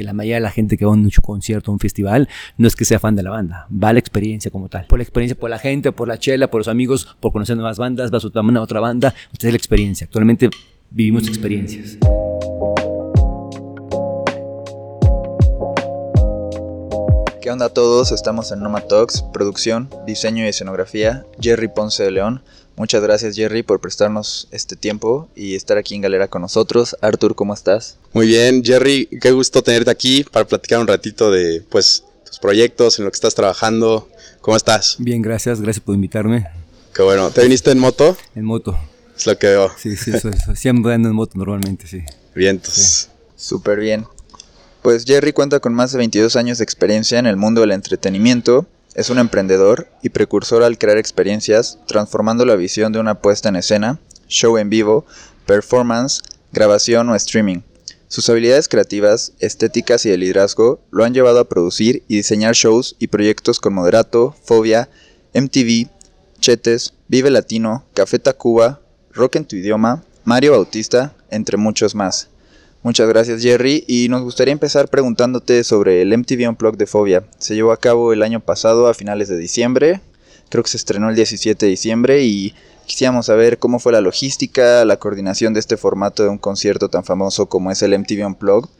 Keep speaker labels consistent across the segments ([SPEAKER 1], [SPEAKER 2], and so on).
[SPEAKER 1] que la mayoría de la gente que va a un concierto, a un festival, no es que sea fan de la banda, va la experiencia como tal. Por la experiencia, por la gente, por la chela, por los amigos, por conocer nuevas bandas, va a una otra banda. Entonces es la experiencia. Actualmente vivimos experiencias.
[SPEAKER 2] ¿Qué onda a todos? Estamos en Noma Talks, producción, diseño y escenografía. Jerry Ponce de León. Muchas gracias Jerry por prestarnos este tiempo y estar aquí en Galera con nosotros. Artur, ¿cómo estás?
[SPEAKER 3] Muy bien, Jerry, qué gusto tenerte aquí para platicar un ratito de pues tus proyectos, en lo que estás trabajando. ¿Cómo estás?
[SPEAKER 1] Bien, gracias, gracias por invitarme.
[SPEAKER 3] Qué bueno. ¿Te viniste en moto?
[SPEAKER 1] En moto.
[SPEAKER 3] Es lo que veo.
[SPEAKER 1] Sí, sí, eso, siempre ando en moto normalmente, sí.
[SPEAKER 3] Vientos.
[SPEAKER 2] Súper bien. Pues Jerry cuenta con más de 22 años de experiencia en el mundo del entretenimiento, es un emprendedor y precursor al crear experiencias, transformando la visión de una puesta en escena, show en vivo, performance, grabación o streaming. Sus habilidades creativas, estéticas y de liderazgo lo han llevado a producir y diseñar shows y proyectos con Moderato, Fobia, MTV, Chetes, Vive Latino, Café Tacuba, Rock en tu idioma, Mario Bautista, entre muchos más. Muchas gracias Jerry y nos gustaría empezar preguntándote sobre el MTV Unplugged de Fobia. Se llevó a cabo el año pasado a finales de diciembre, creo que se estrenó el 17 de diciembre y quisiéramos saber cómo fue la logística, la coordinación de este formato de un concierto tan famoso como es el MTV Unplugged.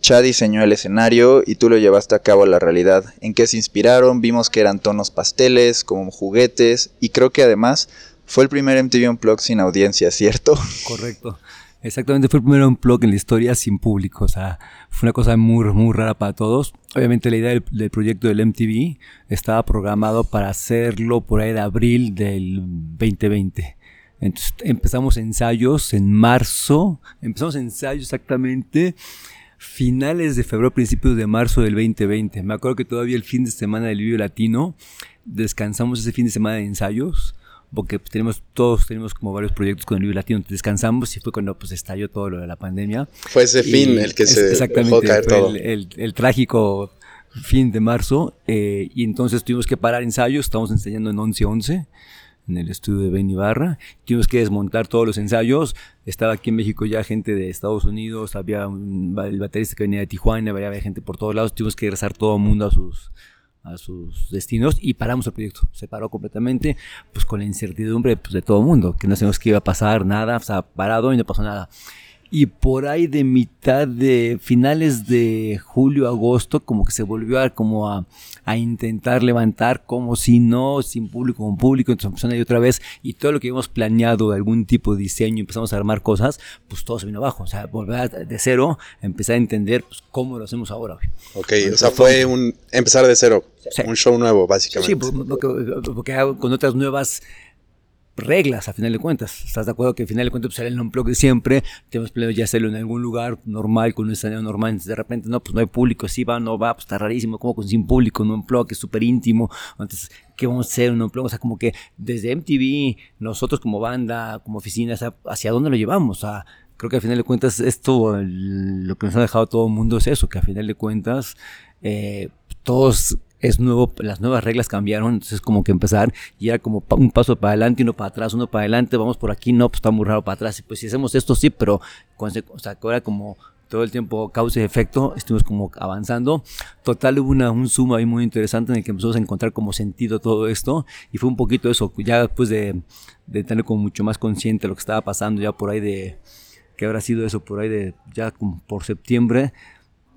[SPEAKER 2] Chad diseñó el escenario y tú lo llevaste a cabo a la realidad. ¿En qué se inspiraron? Vimos que eran tonos pasteles, como juguetes y creo que además fue el primer MTV Unplugged sin audiencia, ¿cierto?
[SPEAKER 1] Correcto. Exactamente, fue el primero un blog en la historia sin público, o sea, fue una cosa muy, muy rara para todos. Obviamente la idea del, proyecto del MTV estaba programado para hacerlo por ahí de abril del 2020. Entonces empezamos ensayos en marzo, empezamos ensayos exactamente finales de febrero, principios de marzo del 2020. Me acuerdo que todavía el fin de semana del Vivo Latino descansamos ese fin de semana de ensayos porque pues, tenemos, todos tenemos como varios proyectos con el libro latino, descansamos y fue cuando pues estalló todo lo de la pandemia.
[SPEAKER 3] Fue ese fin el que se
[SPEAKER 1] exactamente, dejó todo. El, el, trágico fin de marzo eh, y entonces tuvimos que parar ensayos, estamos enseñando en 11-11 en el estudio de Ben Ibarra, tuvimos que desmontar todos los ensayos, estaba aquí en México ya gente de Estados Unidos, había un, el baterista que venía de Tijuana, había gente por todos lados, tuvimos que regresar todo el mundo a sus a sus destinos y paramos el proyecto. Se paró completamente, pues con la incertidumbre pues, de todo el mundo, que no sabemos qué iba a pasar, nada, o sea, parado y no pasó nada y por ahí de mitad de finales de julio, agosto, como que se volvió a, como a, a intentar levantar, como si no, sin público, con público, entonces empezó a otra vez y todo lo que habíamos planeado, algún tipo de diseño, empezamos a armar cosas, pues todo se vino abajo, o sea, volver de cero, empezar a entender pues, cómo lo hacemos ahora.
[SPEAKER 3] Ok, o sea, fue un empezar de cero, un show nuevo, básicamente.
[SPEAKER 1] Sí, porque, porque con otras nuevas reglas a final de cuentas. ¿Estás de acuerdo que a final de cuentas pues, el non de siempre? Tenemos planeado ya hacerlo en algún lugar normal, con un escenario normal. Entonces de repente, no, pues no hay público, sí va, no va, pues está rarísimo, como con sin público, un blog que es súper íntimo. Entonces, ¿qué vamos a hacer? Un blog, o sea, como que desde MTV, nosotros como banda, como oficina, ¿hacia dónde lo llevamos? Sea, creo que a final de cuentas esto, lo que nos ha dejado todo el mundo es eso, que a final de cuentas eh, todos es nuevo, las nuevas reglas cambiaron, entonces como que empezar y era como un paso para adelante, uno para atrás, uno para adelante, vamos por aquí, no, pues está muy raro para atrás, y pues si hacemos esto sí, pero o sea, era como todo el tiempo causa y efecto, estuvimos como avanzando. Total hubo una, un zoom ahí muy interesante en el que empezamos a encontrar como sentido todo esto y fue un poquito eso, ya después de, de tener como mucho más consciente lo que estaba pasando ya por ahí de, que habrá sido eso por ahí de, ya como por septiembre,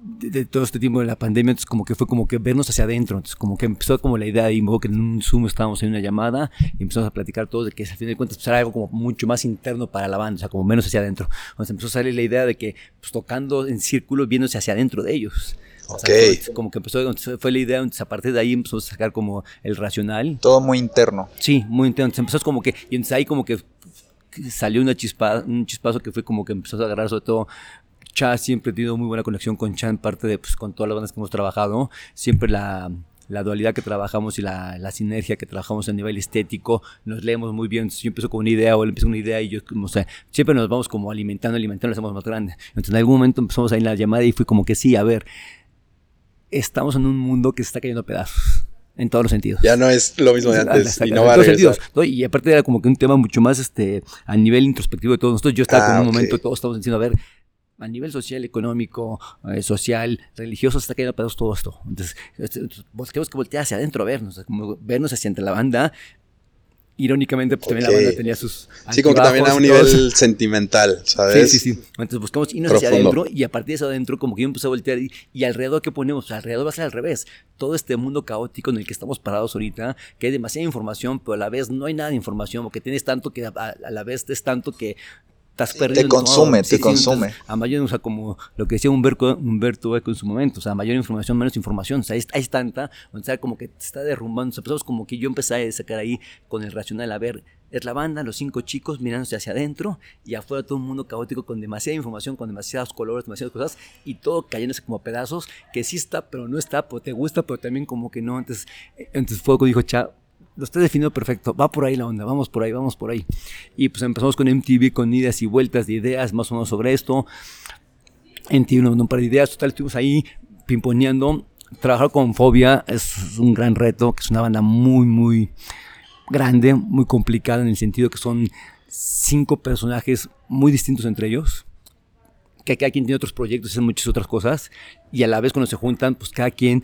[SPEAKER 1] de, todo este tiempo de la pandemia, entonces como que fue como que vernos hacia adentro, entonces como que empezó como la idea y me que en un Zoom estábamos en una llamada y empezamos a platicar todos de que al fin de cuentas pues, era algo como mucho más interno para la banda, o sea, como menos hacia adentro. Entonces empezó a salir la idea de que pues, tocando en círculos viéndose hacia adentro de ellos.
[SPEAKER 3] Okay.
[SPEAKER 1] como que empezó, fue la idea, entonces a partir de ahí empezó a sacar como el racional.
[SPEAKER 2] Todo muy interno.
[SPEAKER 1] Sí, muy interno. Entonces empezó como que, y entonces ahí como que salió una chispa, un chispazo que fue como que empezó a agarrar sobre todo Cha siempre he tenido muy buena conexión con Chan, parte de pues, con todas las bandas que hemos trabajado. Siempre la, la dualidad que trabajamos y la, la, sinergia que trabajamos a nivel estético, nos leemos muy bien. Entonces yo empiezo con una idea o él empieza con una idea y yo, o sea, siempre nos vamos como alimentando, alimentando, nos hacemos más grandes. Entonces en algún momento empezamos ahí en la llamada y fue como que sí, a ver, estamos en un mundo que se está cayendo a pedazos. En todos los sentidos.
[SPEAKER 3] Ya no es lo mismo de antes.
[SPEAKER 1] y no va a sentidos, Y aparte era como que un tema mucho más este, a nivel introspectivo de todos nosotros. Yo estaba con ah, un momento, todos estamos diciendo, a ver, a nivel social, económico, eh, social, religioso, está cayendo a pedazos todo esto. Entonces, este, tenemos que voltear hacia adentro a vernos, como vernos hacia entre la banda. Irónicamente, pues también la banda tenía sus.
[SPEAKER 3] Sí, como que también a un nivel sentimental, ¿sabes?
[SPEAKER 1] Sí, sí, sí. Entonces buscamos irnos hacia adentro y a partir de eso adentro, como que yo empecé a voltear y, y alrededor, ¿qué ponemos? Alrededor va a ser al revés. Todo este mundo caótico en el que estamos parados ahorita, que hay demasiada información, pero a la vez no hay nada de información, porque tienes tanto que a, a la vez es tanto que estás
[SPEAKER 2] Te consume, te consume.
[SPEAKER 1] a mayor, o sea, como lo que decía Humberto, Humberto Eco en su momento, o sea, mayor información, menos información, o sea, hay, tanta, o sea, como que te está derrumbando, o sea, empezamos como que yo empecé a sacar ahí con el racional, a ver, es la banda, los cinco chicos mirándose hacia adentro y afuera todo un mundo caótico con demasiada información, con demasiados colores, demasiadas cosas y todo cayéndose como pedazos, que sí está, pero no está, pero te gusta, pero también como que no, entonces, entonces Fuego dijo, chao, lo está definido perfecto, va por ahí la onda, vamos por ahí, vamos por ahí. Y pues empezamos con MTV, con ideas y vueltas de ideas más o menos sobre esto. MTV un, par de ideas, total, estuvimos ahí pimponeando. Trabajar con Fobia es un gran reto, que es una banda muy, muy grande, muy complicada en el sentido que son cinco personajes muy distintos entre ellos que cada quien tiene otros proyectos y muchas otras cosas, y a la vez cuando se juntan, pues cada quien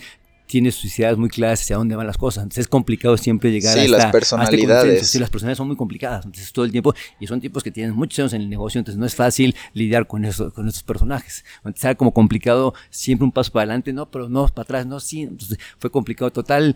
[SPEAKER 1] tiene sus ideas muy claras hacia dónde van las cosas. Entonces es complicado siempre llegar
[SPEAKER 2] a Sí, las personalidades.
[SPEAKER 1] sí, las personalidades son muy complicadas. Entonces todo el tiempo, y son tipos que tienen muchos años en el negocio, entonces no es fácil lidiar con, eso, con estos personajes. Entonces era como complicado siempre un paso para adelante, no, pero no, para atrás, no, sí. Entonces fue complicado total.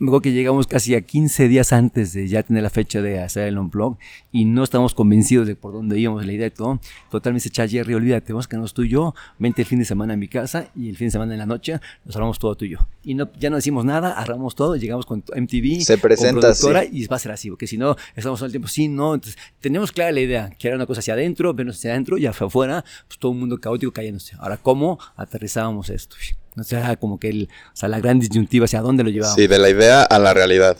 [SPEAKER 1] Luego que llegamos casi a 15 días antes de ya tener la fecha de hacer el on-blog y no estamos convencidos de por dónde íbamos, la idea de todo. Totalmente echa Jerry, olvídate, vamos que nos tú y yo, vente el fin de semana a mi casa y el fin de semana en la noche nos hablamos todo tú y yo. Y no, ya no decimos nada, agarramos todo, llegamos con MTV,
[SPEAKER 2] Se presenta
[SPEAKER 1] con y va a ser así, porque si no, estamos todo el tiempo, sí, no. Entonces, tenemos clara la idea, que era una cosa hacia adentro, vernos hacia adentro y afuera, pues todo un mundo caótico cayéndose. Ahora, ¿cómo aterrizábamos esto? O sea, como que el, o sea, la gran disyuntiva hacia dónde lo llevamos.
[SPEAKER 3] Sí, de la idea a la realidad.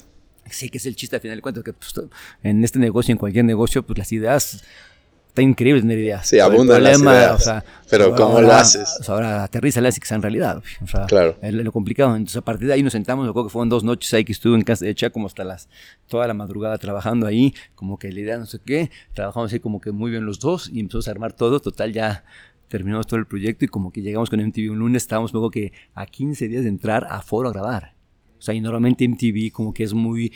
[SPEAKER 1] Sí, que es el chiste al final de cuentas, que pues, en este negocio, en cualquier negocio, pues las ideas, está increíble tener ideas.
[SPEAKER 3] Sí, abundan las ideas. O sea, pero ¿cómo lo haces?
[SPEAKER 1] O sea, ahora aterriza la que sea en realidad. O sea,
[SPEAKER 3] claro.
[SPEAKER 1] es lo complicado. Entonces, a partir de ahí nos sentamos, lo que fueron dos noches ahí que estuve en casa de Cha como hasta las, toda la madrugada trabajando ahí, como que la idea no sé qué, trabajamos ahí como que muy bien los dos y empezamos a armar todo, total ya terminamos todo el proyecto y como que llegamos con MTV un lunes, estábamos luego que a 15 días de entrar a foro a grabar. O sea, y normalmente MTV como que es muy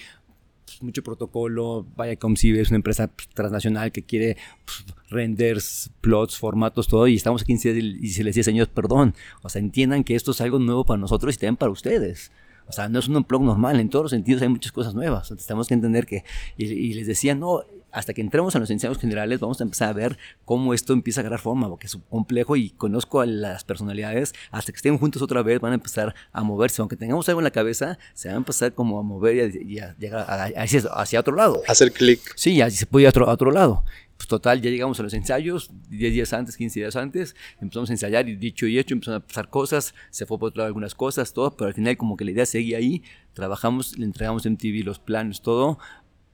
[SPEAKER 1] pues, mucho protocolo, vaya como si es una empresa pues, transnacional que quiere pues, renders, plots, formatos, todo, y estamos a 15 días y se les dice, señores, perdón, o sea, entiendan que esto es algo nuevo para nosotros y también para ustedes. O sea, no es un blog normal, en todos los sentidos hay muchas cosas nuevas. Entonces tenemos que entender que, y, y les decía, no, hasta que entremos a los ensayos generales, vamos a empezar a ver cómo esto empieza a agarrar forma, porque es complejo y conozco a las personalidades, hasta que estén juntos otra vez, van a empezar a moverse, aunque tengamos algo en la cabeza, se van a empezar como a mover y a, llegar hacia, otro lado.
[SPEAKER 3] Hacer clic.
[SPEAKER 1] Sí, así se puede ir a otro, a otro lado. Pues total, ya llegamos a los ensayos, 10 días antes, 15 días antes, empezamos a ensayar y dicho y hecho, empezaron a pasar cosas, se fue por otro lado algunas cosas, todo, pero al final como que la idea seguía ahí, trabajamos, le entregamos en TV los planes, todo,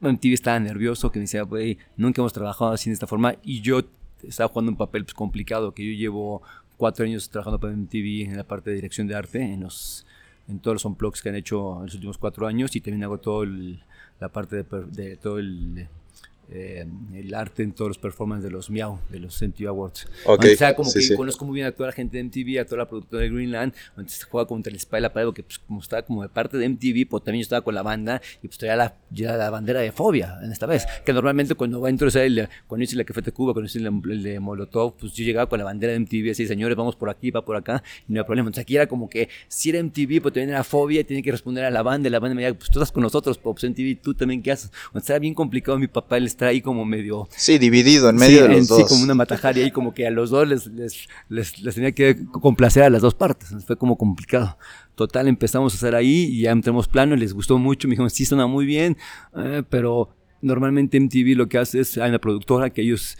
[SPEAKER 1] MTV estaba nervioso, que me decía, güey, nunca hemos trabajado así de esta forma. Y yo estaba jugando un papel pues, complicado, que yo llevo cuatro años trabajando para MTV en la parte de dirección de arte, en, los, en todos los unplugs que han hecho en los últimos cuatro años, y también hago todo la parte de, de todo el eh, el arte en todos los performances de los Miau, de los MTV Awards.
[SPEAKER 3] Okay.
[SPEAKER 1] O sea, como que conozco muy bien a toda la gente de MTV, a toda la productora de Greenland, entonces juega contra el espalda la pared, que pues, como estaba como de parte de MTV, pues también yo estaba con la banda y pues traía la, ya la bandera de fobia en esta vez, que normalmente cuando va a entrar, el, cuando hice la Café de Cuba, cuando hice el, de Molotov, pues yo llegaba con la bandera de MTV, así, señores, vamos por aquí, va por acá, y no hay problema. Entonces aquí era como que si era MTV, pues también era fobia, y tiene que responder a la banda, y la banda me decía, pues tú estás con nosotros, pues MTV, tú también, ¿qué haces? Entonces era bien complicado mi papá, él está ahí como medio
[SPEAKER 2] Sí, dividido en medio de los dos.
[SPEAKER 1] Sí, como una matajaria y como que a los dos les, les, tenía que complacer a las dos partes. Fue como complicado. Total, empezamos a hacer ahí y ya entramos plano, les gustó mucho. Me dijeron, sí, suena muy bien, eh, pero normalmente MTV lo que hace es, hay una productora que ellos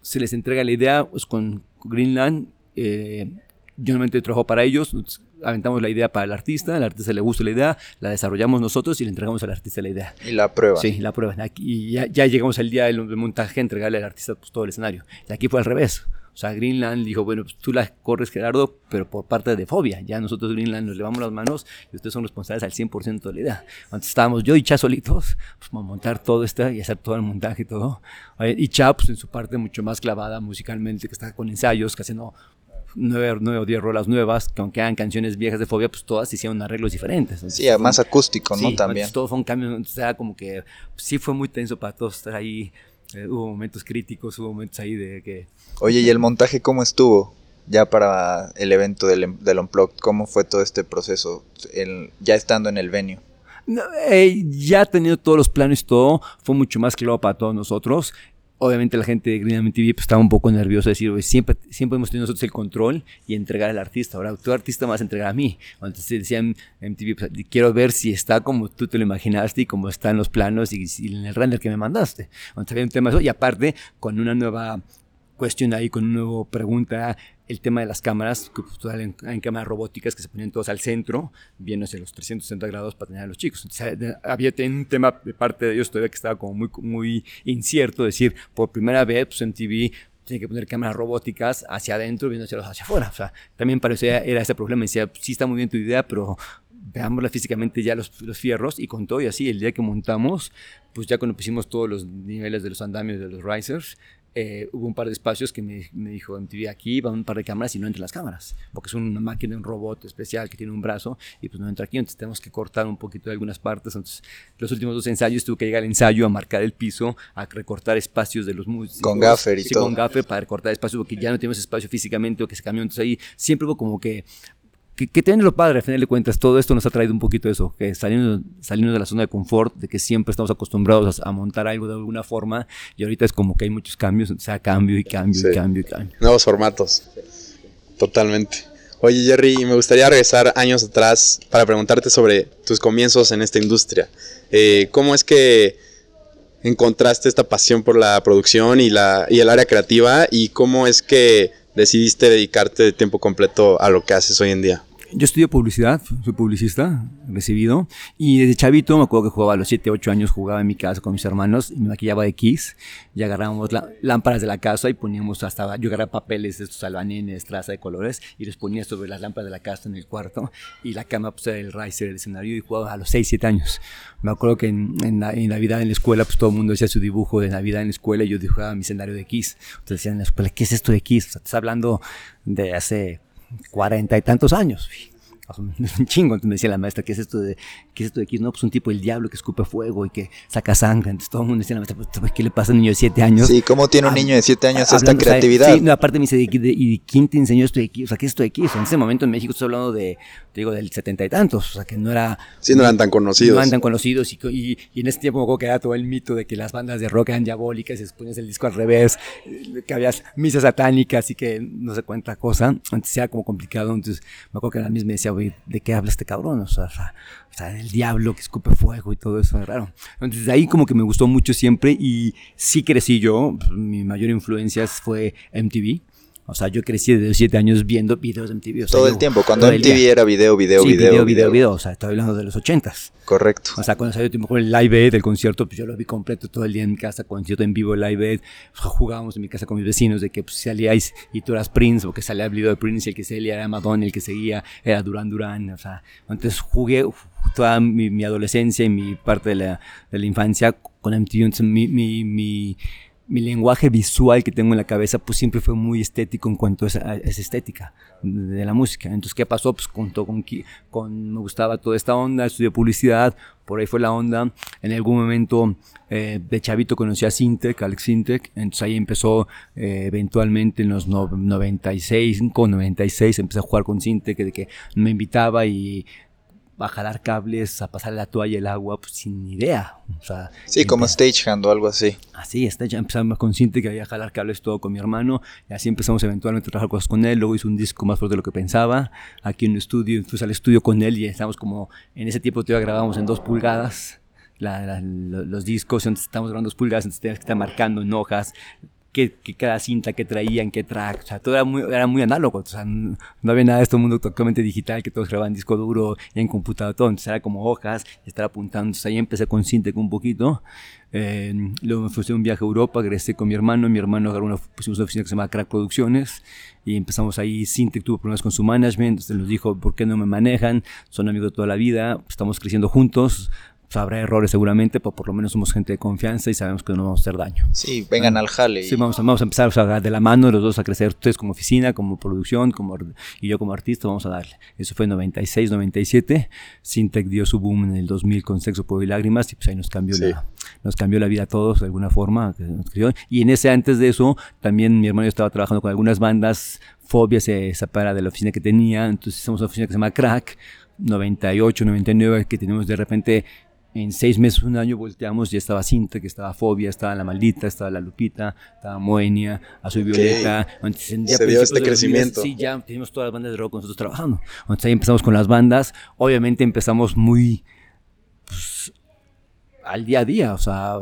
[SPEAKER 1] se les entrega la idea pues, con Greenland. Eh, yo normalmente trabajo para ellos, aventamos la idea para el artista, al artista le gusta la idea, la desarrollamos nosotros y le entregamos al artista la idea.
[SPEAKER 2] Y la prueba.
[SPEAKER 1] Sí, la prueba. Y ya, ya llegamos al día del montaje, entregarle al artista pues, todo el escenario. Y aquí fue al revés. O sea, Greenland dijo, bueno, pues tú la corres, Gerardo, pero por parte de Fobia. Ya nosotros, Greenland, nos levamos las manos y ustedes son responsables al 100% de la idea. Antes estábamos yo y Cha solitos, pues montar todo esto y hacer todo el montaje y todo. Y Cha, pues en su parte mucho más clavada musicalmente, que está con ensayos, que haciendo nueve, nueve o diez rolas nuevas, que aunque eran canciones viejas de Fobia, pues todas hicieron arreglos diferentes.
[SPEAKER 2] sí, más acústico, ¿no? También.
[SPEAKER 1] todo fue un cambio, o sea, como que sí fue muy tenso para todos estar ahí eh, hubo momentos críticos, hubo momentos ahí de que...
[SPEAKER 2] Oye, ¿y el montaje cómo estuvo? Ya para el evento del, del Unplugged, ¿cómo fue todo este proceso? El, ya estando en el venue.
[SPEAKER 1] Eh, ya teniendo todos los planes y todo, fue mucho más claro para todos nosotros obviamente la gente de Green TV pues, estaba un poco nerviosa de decir, siempre, siempre hemos tenido nosotros el control y entregar al artista. Ahora, tu artista me vas a entregar a mí. Entonces decían MTV, pues, quiero ver si está como tú te lo imaginaste y como están los planos y, en el render que me mandaste. Entonces había un tema eso y aparte con una nueva cuestión ahí, con una nueva pregunta el tema de las cámaras, que pues, en, en, cámaras robóticas que se ponían todos al centro, viendo hacia los 360 grados para tener a los chicos. había un tema de parte de ellos todavía que estaba como muy, muy incierto, decir, por primera vez pues, en TV tiene que poner cámaras robóticas hacia adentro, viendo hacia, hacia afuera. O sea, también parecía, era ese problema. Decía, sí está muy bien tu idea, pero veámosla físicamente ya los, los, fierros y con todo y así, el día que montamos, pues ya cuando pusimos todos los niveles de los andamios de los risers, eh, hubo un par de espacios que me, me dijo MTV aquí va un par de cámaras y no entre las cámaras porque es una máquina un robot especial que tiene un brazo y pues no entra aquí entonces tenemos que cortar un poquito de algunas partes entonces los últimos dos ensayos tuve que llegar al ensayo a marcar el piso a recortar espacios de los músicos
[SPEAKER 2] con gaffer y
[SPEAKER 1] sí,
[SPEAKER 2] todo.
[SPEAKER 1] con gaffer para recortar espacios porque ya no tenemos espacio físicamente o que se cambió. Entonces ahí siempre hubo como que que, que lo padre, al final de cuentas, todo esto nos ha traído un poquito eso, que salimos, salimos de la zona de confort, de que siempre estamos acostumbrados a, montar algo de alguna forma, y ahorita es como que hay muchos cambios, o sea, cambio y cambio y cambio y cambio.
[SPEAKER 3] Nuevos formatos, totalmente. Oye Jerry, me gustaría regresar años atrás para preguntarte sobre tus comienzos en esta industria. Eh, ¿Cómo es que encontraste esta pasión por la producción y, la, y el área creativa y cómo es que decidiste dedicarte de tiempo completo a lo que haces hoy en día?
[SPEAKER 1] Yo estudio publicidad, soy publicista, recibido. Y desde chavito, me acuerdo que jugaba a los 7, 8 años, jugaba en mi casa con mis hermanos y me maquillaba de Kiss. Y agarrábamos lámparas de la casa y poníamos hasta. Yo agarraba papeles de estos albanines, traza de colores y los ponía sobre las lámparas de la casa en el cuarto. Y la cama, pues era el riser, el escenario. Y jugaba a los 6, 7 años. Me acuerdo que en, en, Navidad en la escuela, pues todo el mundo hacía su dibujo de Navidad en la escuela y yo dibujaba mi escenario de Kiss. Entonces decían en la escuela, ¿qué es esto de Kiss? O sea, estás hablando de hace cuarenta y tantos años. un chingo. Entonces me decía la maestra, ¿qué es esto de, qué es esto de aquí? No, pues un tipo el diablo que escupe fuego y que saca sangre. Entonces todo el mundo decía la maestra, pues, ¿qué le pasa a un niño de 7 años?
[SPEAKER 2] Sí, ¿cómo tiene un niño de 7 años esta creatividad?
[SPEAKER 1] sí, no, aparte me dice, ¿y quién te enseñó esto de aquí? O sea, ¿qué es esto de aquí? en ese momento en México estoy hablando de, te digo, del setenta y tantos. O sea, que no era...
[SPEAKER 3] Sí, no eran tan conocidos.
[SPEAKER 1] No eran tan conocidos. Y, y, en ese tiempo me acuerdo que era todo el mito de que las bandas de rock eran diabólicas y ponías el disco al revés, que había misas satánicas y que no sé cuánta cosa. Antes era como complicado. Entonces me acuerdo que la misma me decía, ¿de qué hablas este cabrón, o sea, o sea, el diablo que escupe fuego y todo eso, raro. Entonces de ahí como que me gustó mucho siempre y sí crecí yo, mi mayor influencia fue MTV. O sea, yo crecí desde los 7 años viendo videos de MTV.
[SPEAKER 2] todo el tiempo, cuando MTV era video, video,
[SPEAKER 1] sí,
[SPEAKER 2] video,
[SPEAKER 1] video, video, video, O sea, estoy hablando de los 80s.
[SPEAKER 2] Correcto.
[SPEAKER 1] O sea, cuando salió el Live Aid, el concierto, pues yo lo vi completo todo el día en mi casa, concierto en vivo, Live Aid. Jugábamos en mi casa con mis vecinos de que pues, salíais y tú eras Prince, o que salía el video de Prince, y el que seguía era Madonna, el que seguía era Duran Duran. O sea, entonces jugué toda mi, adolescencia y mi parte de la, de la infancia con MTV. Entonces, mi, mi, mi mi lenguaje visual que tengo en la cabeza pues siempre fue muy estético en cuanto a esa, estética de la música. Entonces, ¿qué pasó? Pues con, con, con, me gustaba toda esta onda, estudié publicidad, por ahí fue la onda. En algún momento eh, de chavito conocí a Sintec, Alex Sintec, entonces ahí empezó eh, eventualmente en los 96, 96, empecé a jugar con Sintec, de que me invitaba y a jalar cables, a pasar la toalla, el agua, pues sin idea. O sea,
[SPEAKER 2] sí, como stagehand o algo así.
[SPEAKER 1] Así, ya empezamos consciente que había jalar cables todo con mi hermano, y así empezamos eventualmente a trabajar cosas con él, luego hizo un disco más fuerte de lo que pensaba, aquí en el estudio, fuimos al estudio con él y estamos como, en ese tiempo todavía grabamos en dos pulgadas, los discos, entonces estamos grabando dos pulgadas, entonces tenías que estar marcando en hojas, qué, cada cinta que traían, qué track, o sea, todo era muy, era muy análogo, o sea, no, había nada de este mundo totalmente digital, que todos grababan disco duro y en computador, todo, entonces era como hojas, estar apuntando, entonces ahí empecé con Sintec un poquito, eh, luego me fui a un viaje a Europa, regresé con mi hermano, mi hermano agarró una, pusimos una oficina que se llama Crack Producciones, y empezamos ahí, Sintec tuvo problemas con su management, entonces nos dijo, ¿por qué no me manejan? Son amigos de toda la vida, estamos creciendo juntos, habrá errores seguramente, pero por lo menos somos gente de confianza y sabemos que no vamos a hacer daño.
[SPEAKER 2] Sí, vengan al jale.
[SPEAKER 1] Sí, vamos a, vamos a empezar o de la mano los dos a crecer, ustedes como oficina, como producción, como, y yo como artista, vamos a darle. Eso fue en 96, 97. Sintec dio su boom en el 2000 con Sexo, Pueblo y Lágrimas y pues ahí nos cambió, la, nos cambió la vida a todos de alguna forma. Y en ese antes de eso, también mi hermano estaba trabajando con algunas bandas, Fobia se separa de la oficina que tenía, entonces hicimos una oficina que se llama Crack, 98, 99, que tenemos de repente en seis meses, un año volteamos, ya estaba Cinta, que estaba Fobia, estaba La Maldita, estaba La Lupita, estaba Moenia, Azul Violeta.
[SPEAKER 3] Se dio este crecimiento.
[SPEAKER 1] sí, ya teníamos todas las bandas de rock con nosotros trabajando. Entonces ahí empezamos con las bandas. Obviamente empezamos muy pues, al día a día, o sea,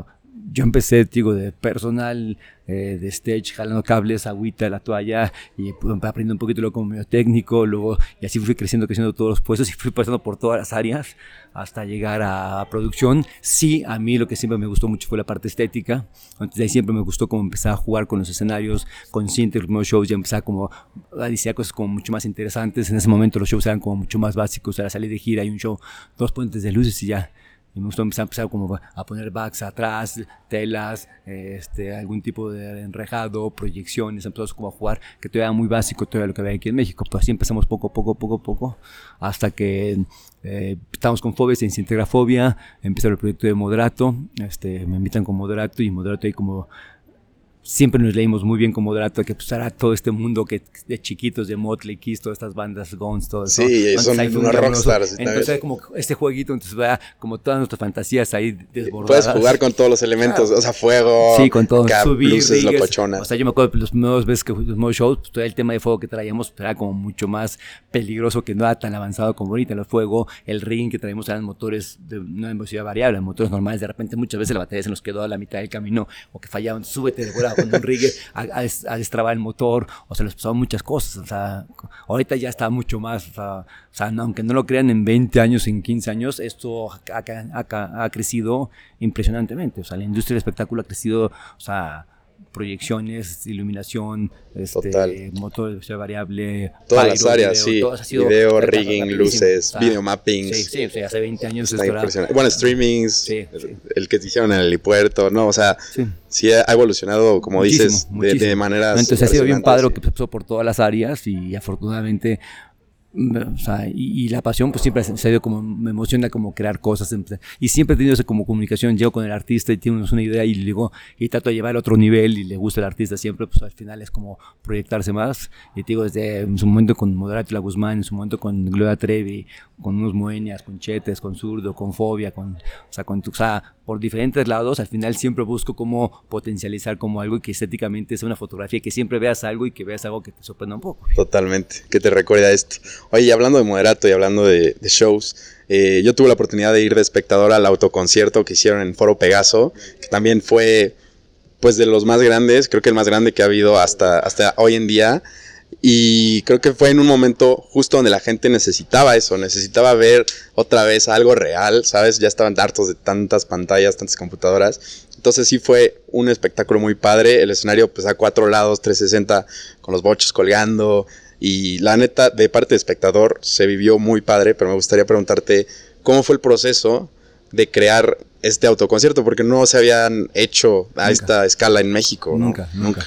[SPEAKER 1] yo empecé, digo, de personal, eh, de stage, jalando cables, agüita, la toalla, y pues, aprendiendo un poquito lo como medio técnico, luego, y así fui creciendo, creciendo todos los puestos, y fui pasando por todas las áreas hasta llegar a producción. Sí, a mí lo que siempre me gustó mucho fue la parte estética, entonces ahí siempre me gustó como empezar a jugar con los escenarios, con cintas, los nuevos shows, ya empezar como a decir cosas como mucho más interesantes, en ese momento los shows eran como mucho más básicos, era salir de gira, y un show, dos puentes de luces y ya, y me gustó empezar, como a poner backs atrás, telas, este, algún tipo de enrejado, proyecciones, empezamos como a jugar, que todavía era muy básico todo lo que había aquí en México, pues así empezamos poco, poco, poco, poco, hasta que eh, estamos con Fobia, se integra Fobia, empieza el proyecto de Moderato, este, me invitan con Moderato y Moderato ahí como siempre nos leímos muy bien como Moderato, que pues era todo este mundo que de chiquitos, de Motley Kiss, todas estas bandas, Guns, todo
[SPEAKER 3] eso. Sí, son unos rockstars.
[SPEAKER 1] Entonces como este jueguito, entonces vea como todas nuestras fantasías ahí desbordadas.
[SPEAKER 3] Puedes jugar con todos los elementos, o sea, fuego,
[SPEAKER 1] sí, con todo,
[SPEAKER 3] subir, luces.
[SPEAKER 1] O sea, yo me acuerdo de los nuevos veces que los nuevos shows, pues, todo el tema de fuego que traíamos pues, era como mucho más peligroso, que no era tan avanzado como ahorita. El fuego, el ring que traíamos eran motores de una velocidad variable, motores normales. De repente muchas veces la batería se nos quedó a la mitad del camino o que fallaban, súbete de vuelta con un ring a, a, destrabar el motor, o sea, les pasaban muchas cosas, o sea, ahorita ya está mucho más, o sea, aunque no lo crean en 20 años, en 15 años, esto ha, ha crecido impresionantemente, o sea, la industria del espectáculo ha crecido, o sea, proyecciones, iluminación, este, motor de variable.
[SPEAKER 3] Todas las áreas, sí. video, rigging, luces, video mapping.
[SPEAKER 1] Sí, sí, o sea, hace 20 años
[SPEAKER 3] está. Bueno, streamings, el, que se hicieron en el helipuerto, ¿no? O sea, sí, ha evolucionado, como dices, de, de, maneras.
[SPEAKER 1] Entonces ha sido bien padre que pasó por todas las áreas y afortunadamente o sea, y, la pasión pues siempre ha ido como, me emociona como crear cosas. Y siempre he tenido esa como comunicación, llego con el artista y tenemos una idea y digo, y trato de llevar a otro nivel y le gusta el artista siempre, pues al final es como proyectarse más. Y te digo, desde en su momento con Moderato La Guzmán, en su momento con Gloria Trevi, con unos Moenias, con Chetes, con Zurdo, con Fobia, con, o sea, con, o sea, por diferentes lados, al final siempre busco cómo potencializar como algo y que estéticamente sea una fotografía, que siempre veas algo y que veas algo que te sorprenda un poco.
[SPEAKER 3] Totalmente, que te recuerda esto. Oye, hablando de moderato y hablando de, shows, eh, yo tuve la oportunidad de ir de espectador al autoconcierto que hicieron en Foro Pegaso, que también fue pues de los más grandes, creo que el más grande que ha habido hasta, hasta hoy en día. Y creo que fue en un momento justo donde la gente necesitaba eso, necesitaba ver otra vez algo real, ¿sabes? Ya estaban hartos de tantas pantallas, tantas computadoras. Entonces sí fue un espectáculo muy padre. El escenario pues a cuatro lados, 360, con los bochos colgando. Y la neta, de parte de espectador, se vivió muy padre, pero me gustaría preguntarte cómo fue el proceso de crear este autoconcierto, porque no se habían hecho a esta escala en México.
[SPEAKER 1] Nunca, nunca.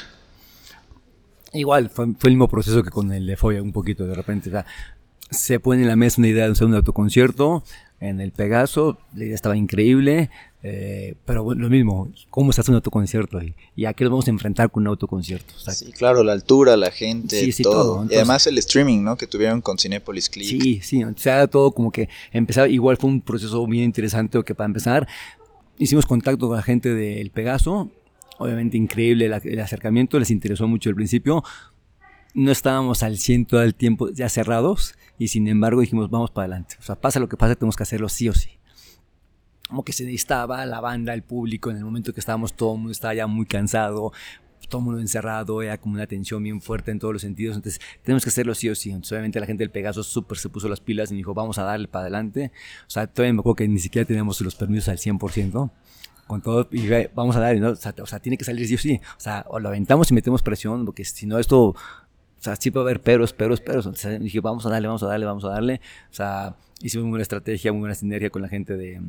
[SPEAKER 1] Igual, fue, el mismo proceso que con el de Foya, un poquito de repente. se pone en la mesa una idea de un segundo autoconcierto en el Pegaso, la idea estaba increíble, eh, pero lo mismo, ¿cómo hace un autoconcierto? Y, y a qué nos vamos a enfrentar con un autoconcierto.
[SPEAKER 2] sí, claro, la altura, la gente, todo. y además el streaming, ¿no? Que tuvieron con Cinepolis Click.
[SPEAKER 1] Sí, sí, o sea, todo como que empezaba, igual fue un proceso bien interesante que para empezar, hicimos contacto con la gente del Pegaso, obviamente increíble el, acercamiento, les interesó mucho al principio. No estábamos al ciento del tiempo ya cerrados y sin embargo dijimos vamos para adelante. O sea, pasa lo que pasa, tenemos que hacerlo sí o sí. Como que se necesitaba la banda, el público, en el momento que estábamos todo el mundo estaba ya muy cansado, todo el mundo encerrado, era como una tensión bien fuerte en todos los sentidos, entonces tenemos que hacerlo sí o sí. Obviamente la gente del Pegaso súper se puso las pilas y dijo, vamos a darle para adelante. O sea, todavía me acuerdo que ni siquiera teníamos los permisos al 100%. Con todo, vamos a darle, ¿no? O sea, o sea, tiene que salir sí o sí. O sea, lo aventamos y metemos presión, porque si no esto, o sea, sí puede haber peros, peros, peros. Entonces dije, vamos a darle, vamos a darle, vamos a darle. O sea, hicimos muy buena estrategia, muy buena sinergia con la gente de,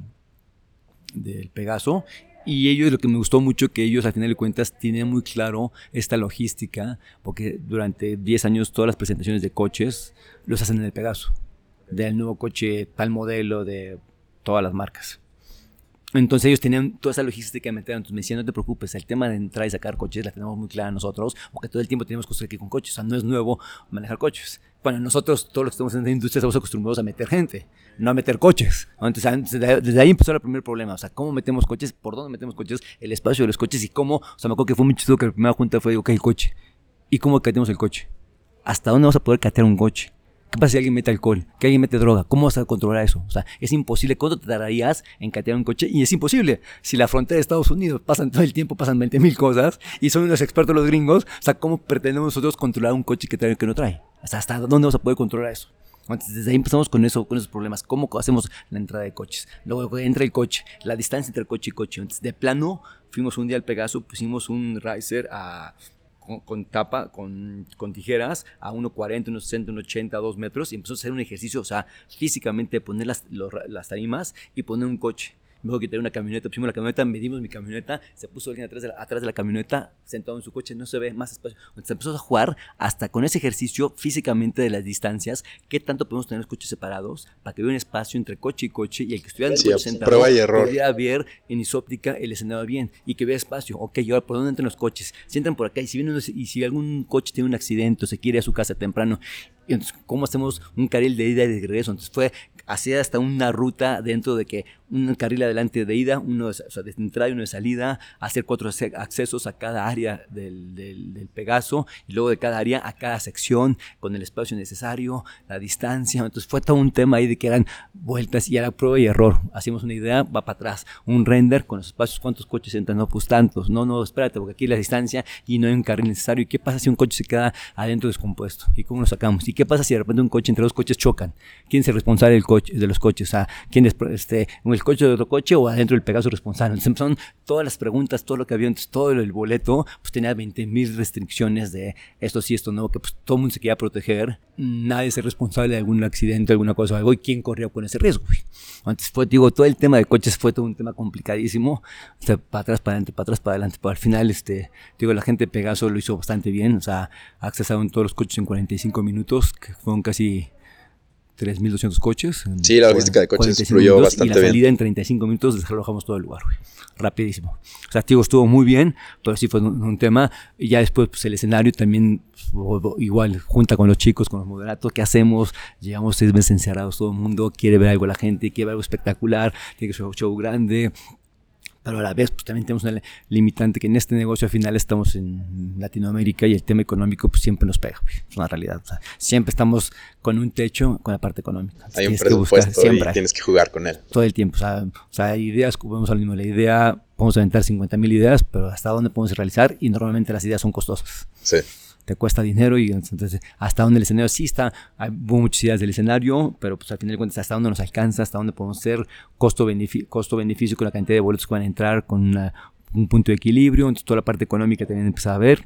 [SPEAKER 1] del Pegaso y ellos, lo que me gustó mucho, que ellos al final de cuentas tienen muy claro esta logística, porque durante 10 años todas las presentaciones de coches los hacen en el Pegaso, del nuevo coche, tal modelo, de todas las marcas. Entonces ellos tenían toda esa logística meter. Entonces me decían, no te preocupes, el tema de entrar y sacar coches la tenemos muy clara nosotros, porque todo el tiempo tenemos que aquí con coches. O sea, no es nuevo manejar coches. Bueno, nosotros, todos los que estamos en la industria, estamos acostumbrados a meter gente, no a meter coches. Entonces, desde ahí empezó el primer problema. O sea, ¿cómo metemos coches? ¿Por dónde metemos coches? El espacio de los coches y cómo. O sea, me acuerdo que fue muy chido que la primera junta fue, ok, el coche. ¿Y cómo cateamos el coche? ¿Hasta dónde vamos a poder catear un coche? ¿Qué pasa si alguien mete alcohol? ¿Que alguien mete droga? ¿Cómo vas a controlar eso? O sea, es imposible. ¿Cuánto te tardarías en catear un coche? Y es imposible. Si la frontera de Estados Unidos pasan todo el tiempo, pasan 20 mil cosas y son unos expertos los gringos, o sea, ¿cómo pretendemos nosotros controlar un coche que, trae, que no trae? ¿Hasta dónde vamos a poder controlar eso? Entonces, desde ahí empezamos con eso, con esos problemas. ¿Cómo hacemos la entrada de coches? Luego entra el coche, la distancia entre coche y coche. Entonces, de plano, fuimos un día al Pegaso, pusimos un riser a con, tapa, con, con, tijeras a 1,40, 1,60, 1,80, 2 metros y empezó a hacer un ejercicio, o sea, físicamente poner las, las tarimas y poner un coche. Luego que tenía una camioneta, pusimos la camioneta, medimos mi camioneta, se puso alguien atrás de, la, atrás de la camioneta, sentado en su coche, no se ve más espacio. Entonces empezó a jugar hasta con ese ejercicio físicamente de las distancias, qué tanto podemos tener los coches separados para que hubiera un espacio entre coche y coche y el que estuviera en el coche sentado
[SPEAKER 3] prueba y error.
[SPEAKER 1] podía ver en isóptica el escenario bien y que vea espacio. Ok, y ahora por dónde entran los coches, si entran por acá y si, vienen, y si algún coche tiene un accidente o se quiere a su casa temprano, entonces, ¿cómo hacemos un carril de ida y de regreso? Entonces fue hacer hasta una ruta dentro de que un carril adelante de ida, uno de, entrada y uno de salida, hacer cuatro accesos a cada área del, del, Pegaso y luego de cada área a cada sección con el espacio necesario, la distancia. Entonces fue todo un tema ahí de que eran vueltas y era prueba y error. Hacíamos una idea, va para atrás, un render con los espacios, cuántos coches entran, no, pues tantos, no, no, espérate, porque aquí la distancia y no hay un carril necesario. ¿Y qué pasa si un coche se queda adentro descompuesto? ¿Y cómo lo sacamos? ¿Y qué pasa si de repente un coche entre dos coches chocan? ¿Quién es el responsable del coche, de los coches? O ¿quién es este, el coche de otro coche o adentro del Pegaso responsable? Entonces son todas las preguntas, todo lo que había, entonces todo el boleto, pues tenía 20 mil restricciones de esto sí, esto no, que pues todo el mundo se quería proteger, nadie es responsable de algún accidente, alguna cosa o algo, y quién corrió con ese riesgo. Entonces fue, digo, todo el tema de coches fue todo un tema complicadísimo, o sea, para atrás, para adelante, para atrás, para adelante, pero al final, este, digo, la gente de Pegaso lo hizo bastante bien, o sea, accesaron todos los coches en 45 minutos, que fueron casi 3.200 coches.
[SPEAKER 3] Sí, la logística de coches fluyó bastante bien.
[SPEAKER 1] Y la salida en 35 minutos desalojamos todo el lugar, güey. Rapidísimo. O sea, digo, estuvo muy bien, pero sí fue un, tema. Y ya después, pues el escenario también, pues, igual, junta con los chicos, con los moderatos, ¿qué hacemos? Llevamos seis meses encerrados, todo el mundo quiere ver algo a la gente, quiere ver algo espectacular, tiene que ser un show grande pero a la vez pues también tenemos una limitante que en este negocio al final estamos en Latinoamérica y el tema económico pues siempre nos pega, es una realidad. siempre estamos con un techo con la parte económica.
[SPEAKER 3] Hay un presupuesto y tienes que jugar con él.
[SPEAKER 1] Todo el tiempo, o sea, o sea ideas, vamos al mismo, la idea, podemos aventar 50 mil ideas, pero hasta dónde podemos realizar y normalmente las ideas son costosas.
[SPEAKER 3] Sí
[SPEAKER 1] te cuesta dinero y entonces hasta dónde el escenario sí está, hay muchas ideas del escenario, pero pues al final de cuentas hasta dónde nos alcanza, hasta dónde podemos ser costo-beneficio costo -beneficio con la cantidad de boletos que van a entrar, con un punto de equilibrio, entonces toda la parte económica también empieza a ver.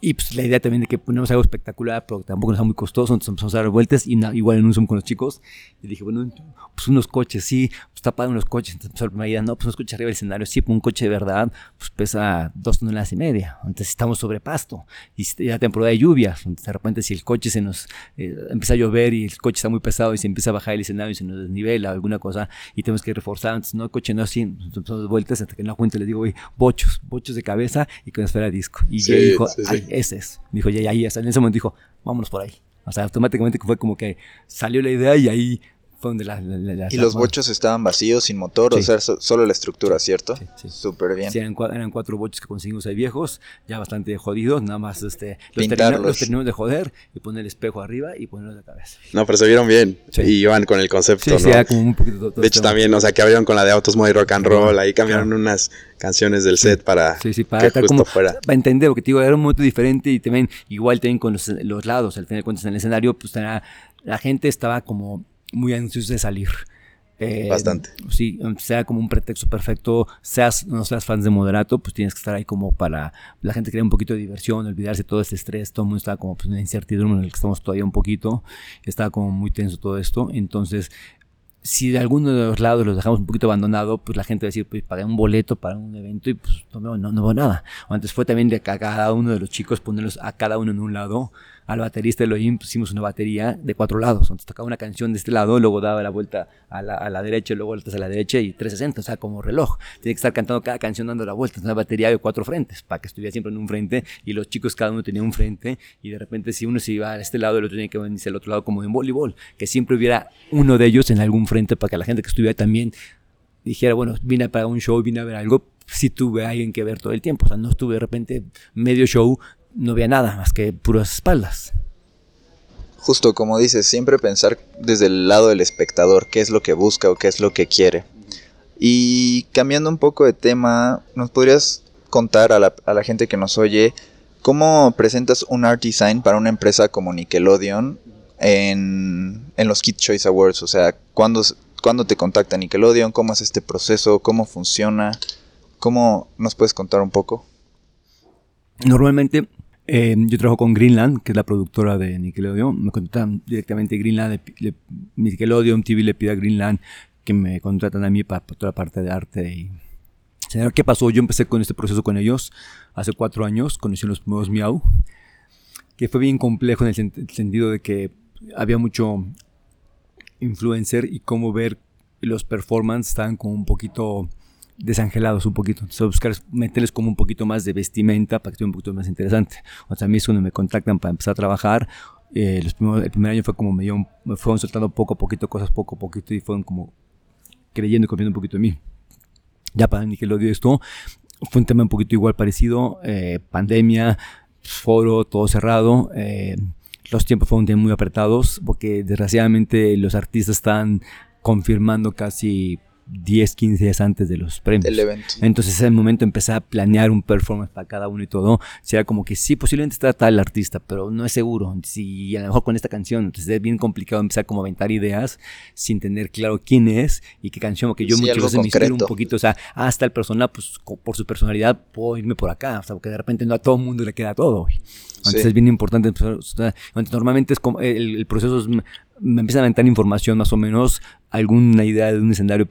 [SPEAKER 1] Y pues la idea también de que ponemos algo espectacular, pero tampoco nos sea muy costoso, entonces empezamos a dar vueltas y igual en un Zoom con los chicos. Y dije, bueno, pues unos coches, sí, pues está padre unos coches. Entonces empezó la primera idea, no, pues unos coches arriba del escenario, sí, pues un coche de verdad, pues pesa dos toneladas y media. Entonces estamos sobre pasto y ya temporada de lluvias. Entonces de repente si el coche se nos eh, empieza a llover y el coche está muy pesado y se empieza a bajar el escenario y se nos desnivela o alguna cosa y tenemos que reforzar, entonces no, el coche no así, entonces empezamos vueltas hasta que en la cuenta les digo, oye, bochos, bochos de cabeza y con esfera disco. Y sí, dijo, ese es. Dijo, ya, ya, ya. En ese momento dijo, vámonos por ahí. O sea, automáticamente fue como que salió la idea y ahí fue donde la, la- la-
[SPEAKER 2] Y
[SPEAKER 1] la-
[SPEAKER 2] los bochos estaban vacíos, sin motor, o
[SPEAKER 1] Sí.
[SPEAKER 2] sea, so- solo la estructura, ¿cierto?
[SPEAKER 1] Sí, sí.
[SPEAKER 2] Súper bien.
[SPEAKER 1] Sí, eran, eran cuatro bochos que conseguimos ahí viejos, ya bastante jodidos, nada más este, los,
[SPEAKER 2] Pintarlos.
[SPEAKER 1] termina- los terminamos de joder y poner el espejo arriba y ponerlo de cabeza.
[SPEAKER 3] No, pero se vieron bien.
[SPEAKER 1] Sí.
[SPEAKER 3] Y iban con el concepto,
[SPEAKER 1] Sí,
[SPEAKER 3] ¿no?
[SPEAKER 1] sí, era como un poquito... todo- todo
[SPEAKER 3] De hecho, también, o sea, que abrieron con la de Autos Muy Rock and Roll. Ahí cambiaron
[SPEAKER 1] Claro.
[SPEAKER 3] unas canciones del set para
[SPEAKER 1] Sí, sí, para
[SPEAKER 3] que justo
[SPEAKER 1] como,
[SPEAKER 3] fuera.
[SPEAKER 1] para entender, porque te digo, era un momento diferente y también, igual también con los, los lados, al final de cuentas en el escenario, pues era- la gente estaba como muy ansiosa de salir. Eh,
[SPEAKER 3] Bastante.
[SPEAKER 1] Sí, sea como un pretexto perfecto, seas no seas fans de Moderato, pues tienes que estar ahí como para la gente quería un poquito de diversión, olvidarse de todo este estrés, todo el mundo estaba como pues, en la incertidumbre en el que estamos todavía un poquito, estaba como muy tenso todo esto, entonces si de alguno de los lados los dejamos un poquito abandonado, pues la gente va a decir, pues pagué un boleto para un evento y pues no veo, no, no veo nada. O antes fue también de a cada uno de los chicos ponerlos a cada uno en un lado. Al baterista Elohim pusimos una batería de cuatro lados. Entonces tocaba una canción de este lado, luego daba la vuelta a la, a la derecha, luego vueltas a la derecha y 360, o sea, como reloj. Tiene que estar cantando cada canción dando la vuelta. Es una batería de cuatro frentes, para que estuviera siempre en un frente y los chicos cada uno tenía un frente y de repente si uno se iba a este lado, el otro tenía que venirse al otro lado como en voleibol, que siempre hubiera uno de ellos en algún frente para que la gente que estuviera también dijera, bueno, vine para un show, vine a ver algo, sí tuve alguien que ver todo el tiempo. O sea, no estuve de repente medio show, no veía nada más que puras espaldas.
[SPEAKER 2] Justo como dices, siempre pensar desde el lado del espectador, qué es lo que busca o qué es lo que quiere. Y cambiando un poco de tema, ¿nos podrías contar a la, a la gente que nos oye cómo presentas un art design para una empresa como Nickelodeon en, en los Kid Choice Awards? O sea, ¿cuándo, ¿cuándo te contacta Nickelodeon? ¿Cómo es este proceso? ¿Cómo funciona? ¿Cómo nos puedes contar un poco?
[SPEAKER 1] Normalmente eh, yo trabajo con Greenland, que es la productora de Nickelodeon. Me contratan directamente Greenland, le, Nickelodeon TV le pide a Greenland que me contratan a mí para, para toda la parte de arte. Y, ¿qué pasó? Yo empecé con este proceso con ellos hace cuatro años, conocí los primeros Miau, que fue bien complejo en el sentido de que había mucho influencer y cómo ver los performances estaban como un poquito desangelados un poquito. Entonces, buscar meterles como un poquito más de vestimenta para que esté un poquito más interesante. O sea, a mí es cuando me contactan para empezar a trabajar. Eh, los primeros, el primer año fue como me, dio, me fueron soltando poco a poquito cosas, poco a poquito, y fueron como creyendo y confiando un poquito en mí. Ya para Nickelodeon esto fue un tema un poquito igual parecido. Eh, pandemia, foro, todo cerrado. Eh, los tiempos fueron muy apretados porque desgraciadamente los artistas están confirmando casi 10, 15 días antes de los premios.
[SPEAKER 2] El evento.
[SPEAKER 1] Entonces, en ese momento empecé a planear un performance para cada uno y todo. Si era como que sí, posiblemente está tal artista, pero no es seguro. Si a lo mejor con esta canción, entonces es bien complicado empezar como a aventar ideas sin tener claro quién es y qué canción, porque yo
[SPEAKER 2] Sí,
[SPEAKER 1] muchas veces me inspiro un
[SPEAKER 2] concreto.
[SPEAKER 1] poquito, o sea, hasta el persona, pues por su personalidad, puedo irme por acá, o sea, porque de repente no a todo el mundo le queda todo. Entonces
[SPEAKER 2] Sí.
[SPEAKER 1] es bien importante. entonces, normalmente es como el, el proceso es, me empiezan a aventar información más o menos, alguna idea de un escenario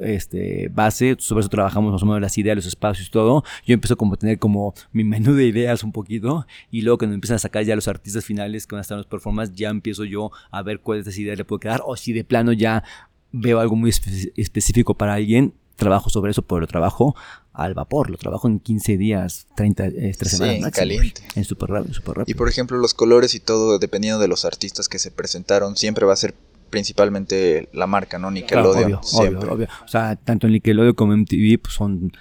[SPEAKER 1] este, base, sobre eso trabajamos más o menos las ideas, los espacios, todo. Yo empiezo como a tener como mi menú de ideas un poquito y luego cuando empiezan a sacar ya los artistas finales que van a estar en los performances, ya empiezo yo a ver cuáles de esas ideas le puedo quedar o si de plano ya veo algo muy espe- específico para alguien, trabajo sobre eso, pero lo trabajo al vapor, lo trabajo en 15 días, 30, eh, 3
[SPEAKER 2] Sí,
[SPEAKER 1] semanas
[SPEAKER 2] en
[SPEAKER 1] máximo,
[SPEAKER 2] caliente.
[SPEAKER 1] En súper rápido, súper rápido.
[SPEAKER 2] Y por ejemplo, los colores y todo, dependiendo de los artistas que se presentaron, siempre va a ser principalmente la marca, ¿no?
[SPEAKER 1] Claro,
[SPEAKER 2] Nickelodeon.
[SPEAKER 1] obvio,
[SPEAKER 2] siempre.
[SPEAKER 1] obvio, obvio. O sea, tanto en Nickelodeon como MTV pues, son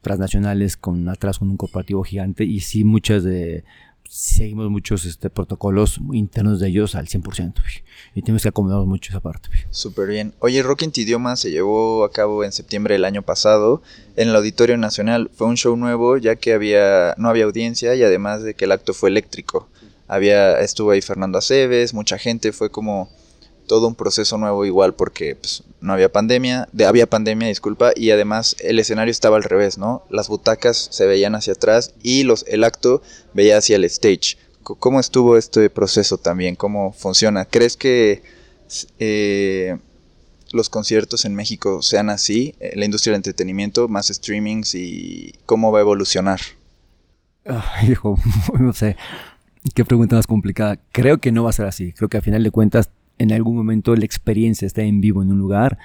[SPEAKER 1] transnacionales con atrás con un corporativo gigante y sí muchas de seguimos muchos este, protocolos internos de ellos al 100% güey. y tenemos que acomodar mucho esa parte.
[SPEAKER 2] Súper bien. Oye, Rock en idioma se llevó a cabo en septiembre del año pasado en el Auditorio Nacional. Fue un show nuevo ya que había no había audiencia y además de que el acto fue eléctrico. Había estuvo ahí Fernando Aceves, mucha gente, fue como todo un proceso nuevo igual porque pues, no había pandemia, de, había pandemia, disculpa, y además el escenario estaba al revés, ¿no? Las butacas se veían hacia atrás y los el acto veía hacia el stage. ¿Cómo estuvo este proceso también? ¿Cómo funciona? ¿Crees que eh, los conciertos en México sean así? Eh, La industria del entretenimiento, más streamings y cómo va a evolucionar.
[SPEAKER 1] Ay, hijo, no sé. Qué pregunta más complicada. Creo que no va a ser así. Creo que a final de cuentas, en algún momento la experiencia está en vivo en un lugar,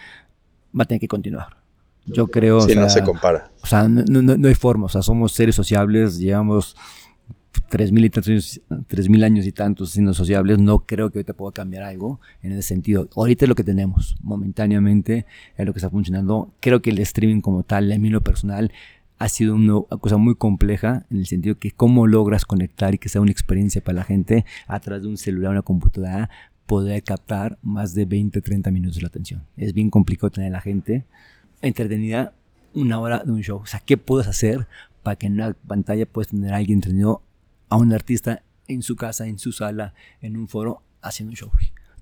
[SPEAKER 1] va a tener que continuar. Yo creo.
[SPEAKER 3] Sí,
[SPEAKER 1] o
[SPEAKER 3] no
[SPEAKER 1] sea,
[SPEAKER 3] se compara.
[SPEAKER 1] O sea, no, no- no hay forma. O sea, somos seres sociables, llevamos tres mil, y tantos, tres mil años y tantos siendo sociables, no creo que ahorita pueda cambiar algo en ese sentido. Ahorita es lo que tenemos, momentáneamente es lo que está funcionando. Creo que el streaming como tal, en mí lo personal, ha sido una cosa muy compleja en el sentido que cómo logras conectar y que sea una experiencia para la gente a través de un celular, una computadora, poder captar más de 20, 30 minutos de la atención. Es bien complicado tener a la gente entretenida una hora de un show. O sea, ¿qué puedes hacer para que en una pantalla puedas tener a alguien entretenido, a un artista en su casa, en su sala, en un foro, haciendo un show?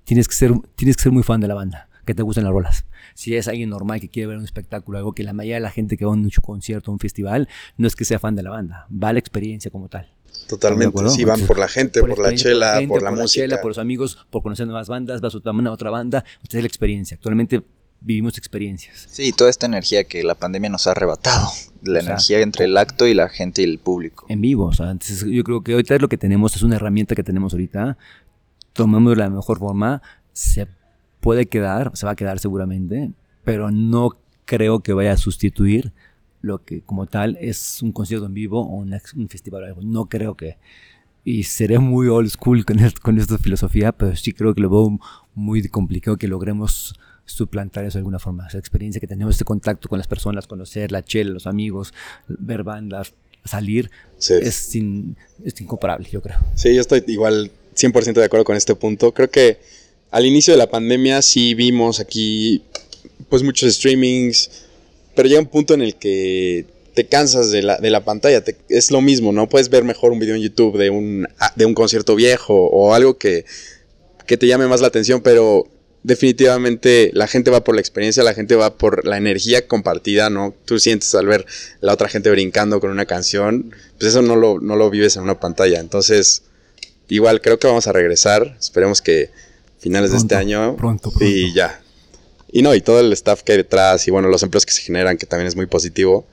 [SPEAKER 1] Tienes que ser, tienes que ser muy fan de la banda, que te gusten las rolas. Si es alguien normal que quiere ver un espectáculo, algo que la mayoría de la gente que va a un concierto, a un festival, no es que sea fan de la banda, va a la experiencia como tal.
[SPEAKER 3] Totalmente, sí, van por la gente, por, la chela, por, la, música.
[SPEAKER 1] por los amigos, por conocer nuevas bandas, vas a una otra banda, usted es la experiencia. Actualmente vivimos experiencias.
[SPEAKER 2] Sí, toda esta energía que la pandemia nos ha arrebatado, la energía entre el acto y la gente y el público.
[SPEAKER 1] En vivo, o sea, entonces yo creo que ahorita lo que tenemos es una herramienta que tenemos ahorita, tomamos de la mejor forma, se puede quedar, se va a quedar seguramente, pero no creo que vaya a sustituir lo que como tal es un concierto en vivo o un, festival o algo. No creo que... Y seré muy old school con, con esta filosofía, pero sí creo que lo veo muy complicado que logremos suplantar eso de alguna forma. Esa experiencia que tenemos, este contacto con las personas, conocer la chela, los amigos, ver bandas, salir, es, es incomparable, yo creo.
[SPEAKER 3] Sí, yo estoy igual 100% de acuerdo con este punto. Creo que al inicio de la pandemia sí vimos aquí pues muchos streamings, pero llega un punto en el que te cansas de la, de la pantalla, es lo mismo, ¿no? Puedes ver mejor un video en YouTube de un, ah, de un concierto viejo o algo que, que te llame más la atención, pero definitivamente la gente va por la experiencia, la gente va por la energía compartida, ¿no? Tú sientes al ver la otra gente brincando con una canción, pues eso no lo, no lo vives en una pantalla. Entonces, igual creo que vamos a regresar, esperemos que finales de este año.
[SPEAKER 1] Pronto, pronto.
[SPEAKER 3] Y ya, y no, y todo el staff que hay detrás y bueno, los empleos que se generan, que también es muy positivo.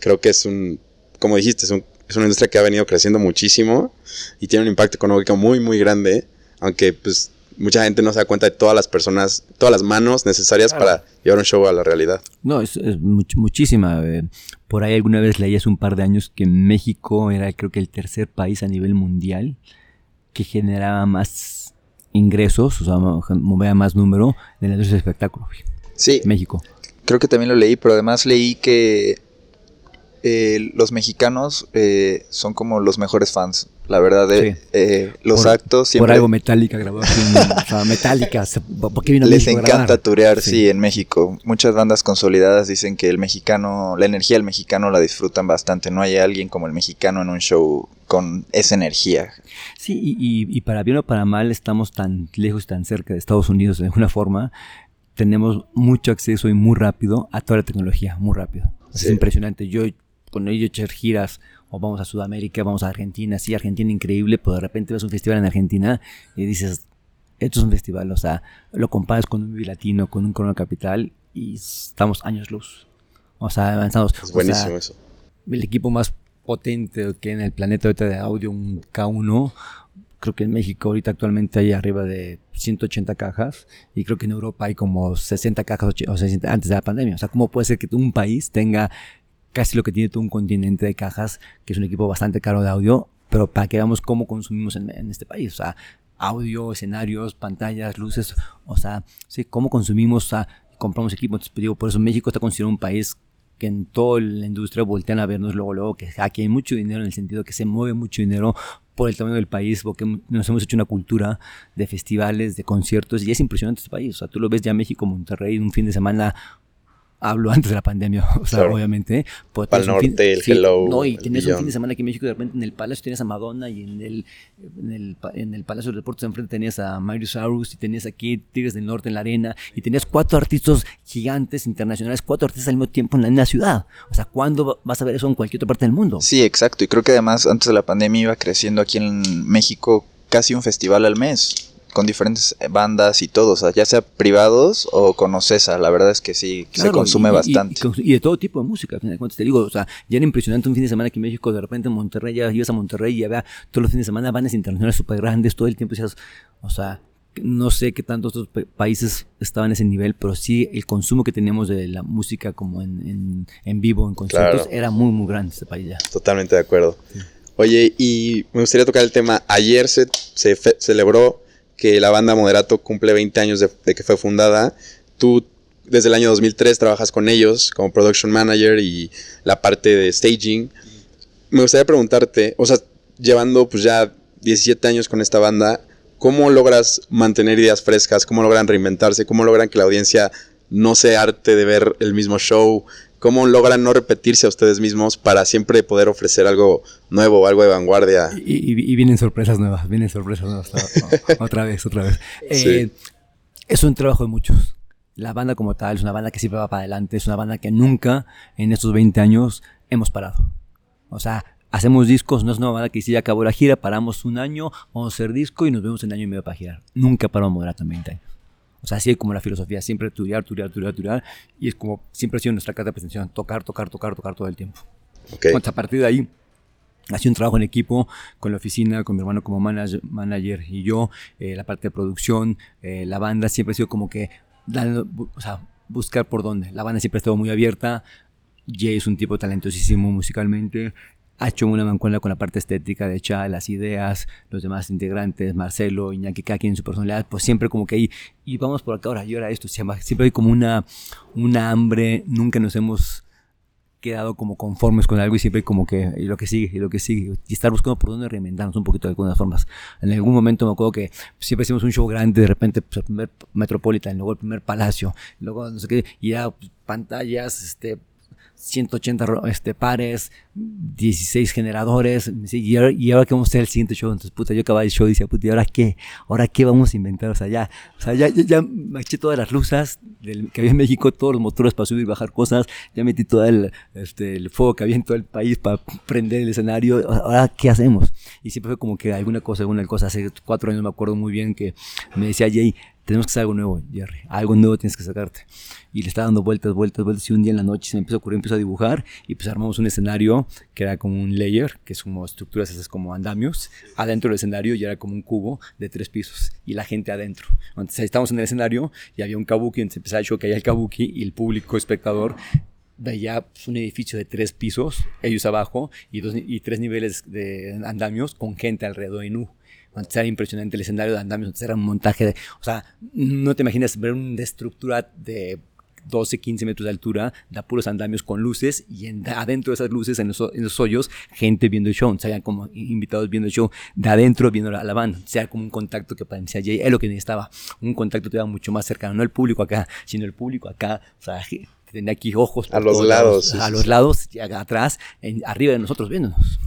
[SPEAKER 3] Creo que es un, como dijiste, es, es una industria que ha venido creciendo muchísimo y tiene un impacto económico muy, muy grande, aunque pues mucha gente no se da cuenta de todas las personas, todas las manos necesarias para llevar un show a la realidad.
[SPEAKER 1] No, es, muchísima. Eh, por ahí alguna vez leí hace un par de años que México era creo que el tercer país a nivel mundial que generaba más ingresos, o sea, movía más número en la industria del espectáculo.
[SPEAKER 2] Sí.
[SPEAKER 1] México.
[SPEAKER 2] Creo que también lo leí, pero además leí que eh, los mexicanos eh, son como los mejores fans. La verdad, de eh, los actos
[SPEAKER 1] siempre... Por algo Metallica grabó aquí, o sea, Metallica, ¿por qué vino
[SPEAKER 2] Les encanta turear, sí. en México. Muchas bandas consolidadas dicen que el mexicano, la energía del mexicano la disfrutan bastante. No hay alguien como el mexicano en un show con esa energía.
[SPEAKER 1] Sí, y, para bien o para mal estamos tan lejos, tan cerca de Estados Unidos de alguna forma. Tenemos mucho acceso y muy rápido a toda la tecnología, muy rápido. Es impresionante. Yo, yo he hecho giras o vamos a Sudamérica, vamos a Argentina, sí, Argentina increíble, pero de repente ves un festival en Argentina y dices, esto es un festival, o sea, lo comparas con un Latino, con un Corona Capital y estamos años luz. O sea, avanzados.
[SPEAKER 3] Es buenísimo eso.
[SPEAKER 1] El equipo más potente que en el planeta ahorita de audio, un K1. Creo que en México ahorita actualmente hay arriba de 180 cajas y creo que en Europa hay como 60 cajas o 60, antes de la pandemia. O sea, ¿cómo puede ser que un país tenga casi lo que tiene todo un continente de cajas, que es un equipo bastante caro de audio, pero para que veamos cómo consumimos en, este país? O sea, audio, escenarios, pantallas, luces, o sea, sí, cómo consumimos, o sea, compramos equipo. Entonces, pues, digo, por eso México está considerado un país que en toda la industria voltean a vernos luego, luego, que aquí hay mucho dinero en el sentido que se mueve mucho dinero por el tamaño del país, porque nos hemos hecho una cultura de festivales, de conciertos, y es impresionante este país. O sea, tú lo ves ya México, Monterrey, un fin de semana hablo antes de la pandemia, o sea, obviamente.
[SPEAKER 3] Pues, Para el norte, el Hello.
[SPEAKER 1] No, y tenías un fin de semana aquí en México, de repente en el Palacio tenías a Madonna y en el, en el, en el Palacio de Deportes enfrente tenías a Miley Cyrus y tenías aquí Tigres del Norte en la arena y tenías cuatro artistas gigantes internacionales, cuatro artistas al mismo tiempo en la misma ciudad. O sea, ¿cuándo vas a ver eso en cualquier otra parte del mundo?
[SPEAKER 2] Sí, exacto. Y creo que además antes de la pandemia iba creciendo aquí en México casi un festival al mes con diferentes bandas y todo, o sea, ya sea privados o con Ocesa, la verdad es que sí, se consume bastante.
[SPEAKER 1] Y, de todo tipo de música, fin de cuentas, te digo, o sea, ya era impresionante un fin de semana aquí en México, de repente en Monterrey, ya ibas a Monterrey y ya vea todos los fines de semana bandas internacionales súper grandes, todo el tiempo decías, o sea, no sé qué tantos otros países estaban en ese nivel, pero sí el consumo que teníamos de la música como en, en, vivo, en conciertos, era muy, muy grande este país ya.
[SPEAKER 3] Totalmente de acuerdo. Oye, y me gustaría tocar el tema. Ayer se, se celebró que la banda Moderato cumple 20 años de, que fue fundada. Tú desde el año 2003 trabajas con ellos como production manager y la parte de staging. Me gustaría preguntarte, o sea, llevando pues ya 17 años con esta banda, ¿cómo logras mantener ideas frescas? ¿Cómo logran reinventarse? ¿Cómo logran que la audiencia no se arte de ver el mismo show? ¿Cómo logran no repetirse a ustedes mismos para siempre poder ofrecer algo nuevo, algo de vanguardia?
[SPEAKER 1] Y, vienen sorpresas nuevas, vienen sorpresas nuevas. otra vez, otra vez. Eh, es un trabajo de muchos. La banda como tal es una banda que siempre va para adelante, es una banda que nunca en estos 20 años hemos parado. O sea, hacemos discos, no es una banda que si ya acabó la gira, paramos un año, vamos a hacer disco y nos vemos en año y medio para girar. Nunca paramos en 20 años. O sea, así es como la filosofía, siempre turear, turear, turear, turear. Y es como siempre ha sido nuestra carta de presentación, tocar, tocar, tocar, tocar todo el tiempo. Okay. a partir de ahí, ha sido un trabajo en equipo con la oficina, con mi hermano como manager, manager y yo, eh, la parte de producción, eh, la banda siempre ha sido como que dando, o sea, buscar por dónde. La banda siempre ha estado muy abierta. Jay es un tipo talentosísimo musicalmente ha hecho una mancuerna con la parte estética de echar las ideas, los demás integrantes, Marcelo, Iñaki, cada quien en su personalidad, pues siempre como que ahí, y vamos por acá ahora, y ahora esto, siempre hay como una, una hambre, nunca nos hemos quedado como conformes con algo y siempre como que y lo que sigue y lo que sigue y estar buscando por dónde reinventarnos un poquito de algunas formas. En algún momento me acuerdo que siempre hicimos un show grande de repente pues, el primer Metropolitan luego el primer Palacio luego no sé qué y ya pues, pantallas este 180 este, pares, 16 generadores, y ahora, que vamos a hacer el siguiente show, entonces puta, yo acababa el show y decía, puta, ¿y ahora qué? ¿Ahora qué vamos a inventar? O sea, ya, o sea, ya, ya, me eché todas las luces del, que había en México, todos los motores para subir y bajar cosas, ya metí todo el, este, el fuego que había en todo el país para prender el escenario, ahora qué hacemos? Y siempre fue como que alguna cosa, alguna cosa, hace cuatro años me acuerdo muy bien que me decía Jay, tenemos que hacer algo nuevo, Jerry, algo nuevo tienes que sacarte. Y le estaba dando vueltas, vueltas, vueltas, y un día en la noche se me empezó a ocurrir, empezó a dibujar, y pues armamos un escenario que era como un layer, que es como estructuras esas como andamios, adentro del escenario y era como un cubo de tres pisos, y la gente adentro. Entonces ahí estábamos en el escenario, y había un kabuki, entonces empezaba show que había el kabuki, y el público espectador veía pues, un edificio de tres pisos, ellos abajo, y, dos, y tres niveles de andamios con gente alrededor en U. Era impresionante el escenario de andamios, era un montaje de, o sea, no te imaginas ver una estructura de 12, 15 metros de altura, da puros andamios con luces y adentro de esas luces, en los, hoyos, gente viendo el show, o sea, como invitados viendo el show, de adentro viendo la, banda, o sea, como un contacto que parecía Jay, es lo que necesitaba, un contacto te mucho más cercano, no el público acá, sino el público acá, o sea, tenía aquí ojos
[SPEAKER 3] a los lados,
[SPEAKER 1] a los lados, y atrás, arriba de nosotros viéndonos.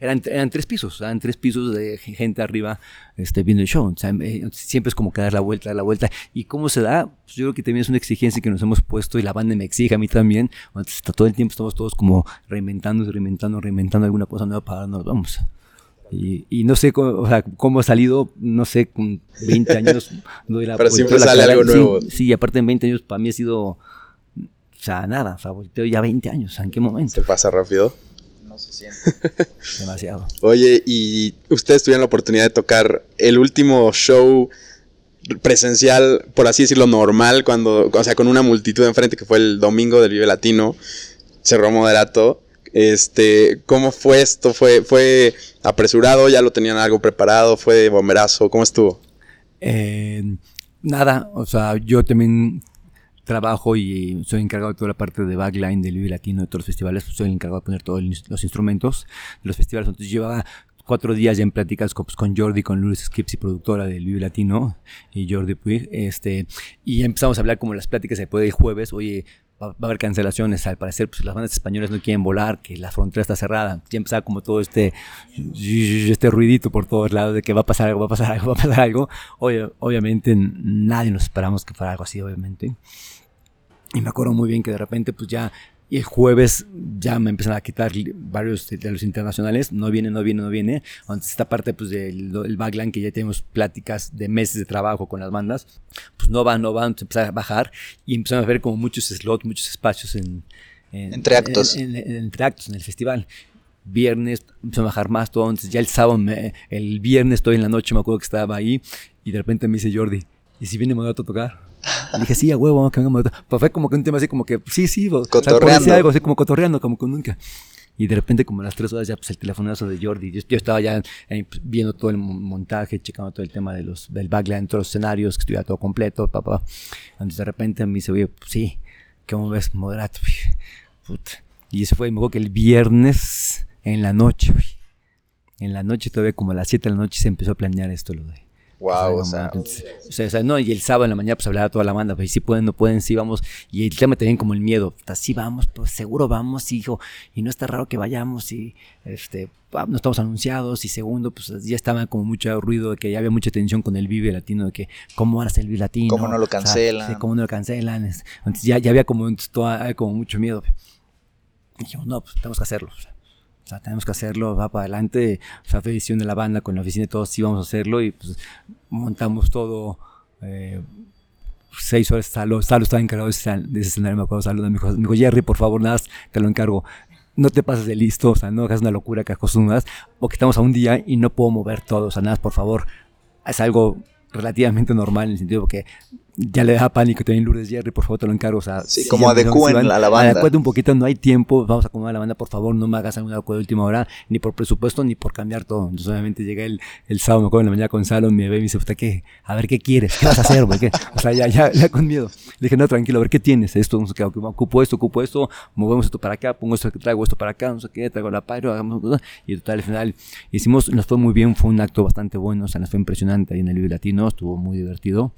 [SPEAKER 1] Eran, eran, tres pisos, eran tres pisos de gente arriba este, viendo el show. Eh, siempre es como que dar la vuelta, dar la vuelta. ¿Y cómo se da? Pues yo creo que también es una exigencia que nos hemos puesto y la banda me exige a mí también. Entonces, todo el tiempo estamos todos como reinventando, reinventando, reinventando alguna cosa nueva para nos vamos. Y, y, no sé cómo, o sea, cómo ha salido, no sé, con 20 años.
[SPEAKER 3] No la, Pero siempre sale algo nuevo.
[SPEAKER 1] Sí, sí, aparte en 20 años para mí ha sido, o sea, nada, o sea, ya 20 años, ¿en qué momento?
[SPEAKER 3] ¿Se pasa rápido?
[SPEAKER 2] Se siente.
[SPEAKER 1] Demasiado.
[SPEAKER 3] Oye, y ustedes tuvieron la oportunidad de tocar el último show presencial, por así decirlo, normal, cuando, o sea, con una multitud enfrente, que fue el domingo del Vive Latino, cerró moderato. Este, ¿cómo fue esto? ¿Fue, ¿Fue apresurado? ¿Ya lo tenían algo preparado? ¿Fue bomberazo? ¿Cómo estuvo?
[SPEAKER 1] Eh, nada, o sea, yo también trabajo y soy encargado de toda la parte de backline del Vive Latino de todos los festivales. Soy el encargado de poner todos los instrumentos de los festivales. Entonces llevaba cuatro días ya en pláticas con, pues, con Jordi, con Luis Skips y productora del Vive Latino y Jordi Puig. Este, y empezamos a hablar como las pláticas después del jueves. Oye, va, a haber cancelaciones. Al parecer, pues las bandas españolas no quieren volar, que la frontera está cerrada. Ya empezaba como todo este, este ruidito por todos lados de que va a pasar algo, va a pasar algo, va a pasar algo. Obviamente nadie nos esperamos que fuera algo así, obviamente. Y me acuerdo muy bien que de repente, pues ya, y el jueves ya me empiezan a quitar varios de, los internacionales. No viene, no viene, no viene. Entonces, esta parte pues del backline que ya tenemos pláticas de meses de trabajo con las bandas, pues no va, no va. Entonces empezó a bajar y empezamos a ver como muchos slots, muchos espacios en,
[SPEAKER 2] entre actos.
[SPEAKER 1] En, entre actos en el festival viernes empezó a bajar más todo, entonces ya el sábado, el viernes estoy en la noche, me acuerdo que estaba ahí y de repente me dice Jordi, ¿y si viene Modato a tocar? Y dije, sí, a huevo, vamos a Pues fue como que un tema así como que, sí, sí,
[SPEAKER 2] cotorreando.
[SPEAKER 1] algo así como cotorreando, como con nunca. Y de repente, como a las tres horas, ya pues el telefonazo de Jordi. Yo, yo estaba ya eh, viendo todo el montaje, checando todo el tema de los, del backline, todos los escenarios, que estuviera todo completo, papá. Entonces de repente me dice, oye, pues, sí, ¿cómo ves? Moderato. Y eso fue, me acuerdo que el viernes en la noche, en la noche, todavía como a las 7 de la noche se empezó a planear esto, lo de
[SPEAKER 2] Wow, o sea,
[SPEAKER 1] o sea, no, y el sábado en la mañana pues hablaba toda la banda, pues si pueden, no pueden, sí vamos, y el tema también como el miedo, sí vamos, pues seguro vamos, hijo, y no está raro que vayamos, y este, no estamos anunciados, y segundo, pues ya estaba como mucho ruido de que ya había mucha tensión con el Vive Latino, de que cómo van a ser el Vive Latino.
[SPEAKER 2] Cómo no lo cancelan.
[SPEAKER 1] cómo no lo cancelan, entonces ya, ya había como, como mucho miedo. Y dijimos, no, pues tenemos que hacerlo. O sea, sea, tenemos que hacerlo, va para adelante. O sea, fue de la banda con la oficina todos sí vamos a hacerlo y pues montamos todo. Eh, seis horas, Salo, Salo estaba encargado de ese, escenario, me acuerdo, Salo, me dijo, me dijo, Jerry, por favor, nada, te lo encargo. No te pases de listo, o sea, no hagas una locura que acostumbras, porque estamos a un día y no puedo mover todo, o sea, nada, por favor, es algo relativamente normal en el sentido que ya le da pánico también Lourdes Jerry, por favor te lo encargo. O sea,
[SPEAKER 2] sí, como adecúen a la banda.
[SPEAKER 1] Adecuate un poquito, no hay tiempo, vamos a acomodar la banda, por favor, no me hagas alguna cosa de última hora, ni por presupuesto, ni por cambiar todo. Entonces obviamente llega el, el sábado, me acuerdo en la mañana con Salón, me ve y me dice, ¿qué? A ver, ¿qué quieres? ¿Qué vas a hacer, güey? O sea, ya, ya, ya con miedo. Le dije, no, tranquilo, a ver, ¿qué tienes? Esto, no sé qué, ocupo esto, ocupo esto, movemos esto para acá, pongo esto, traigo esto para acá, no sé qué, traigo la pyro, hagamos y total, al final hicimos, nos fue muy bien, fue un acto bastante bueno, o sea, nos fue impresionante ahí en el Vive Latino, estuvo muy divertido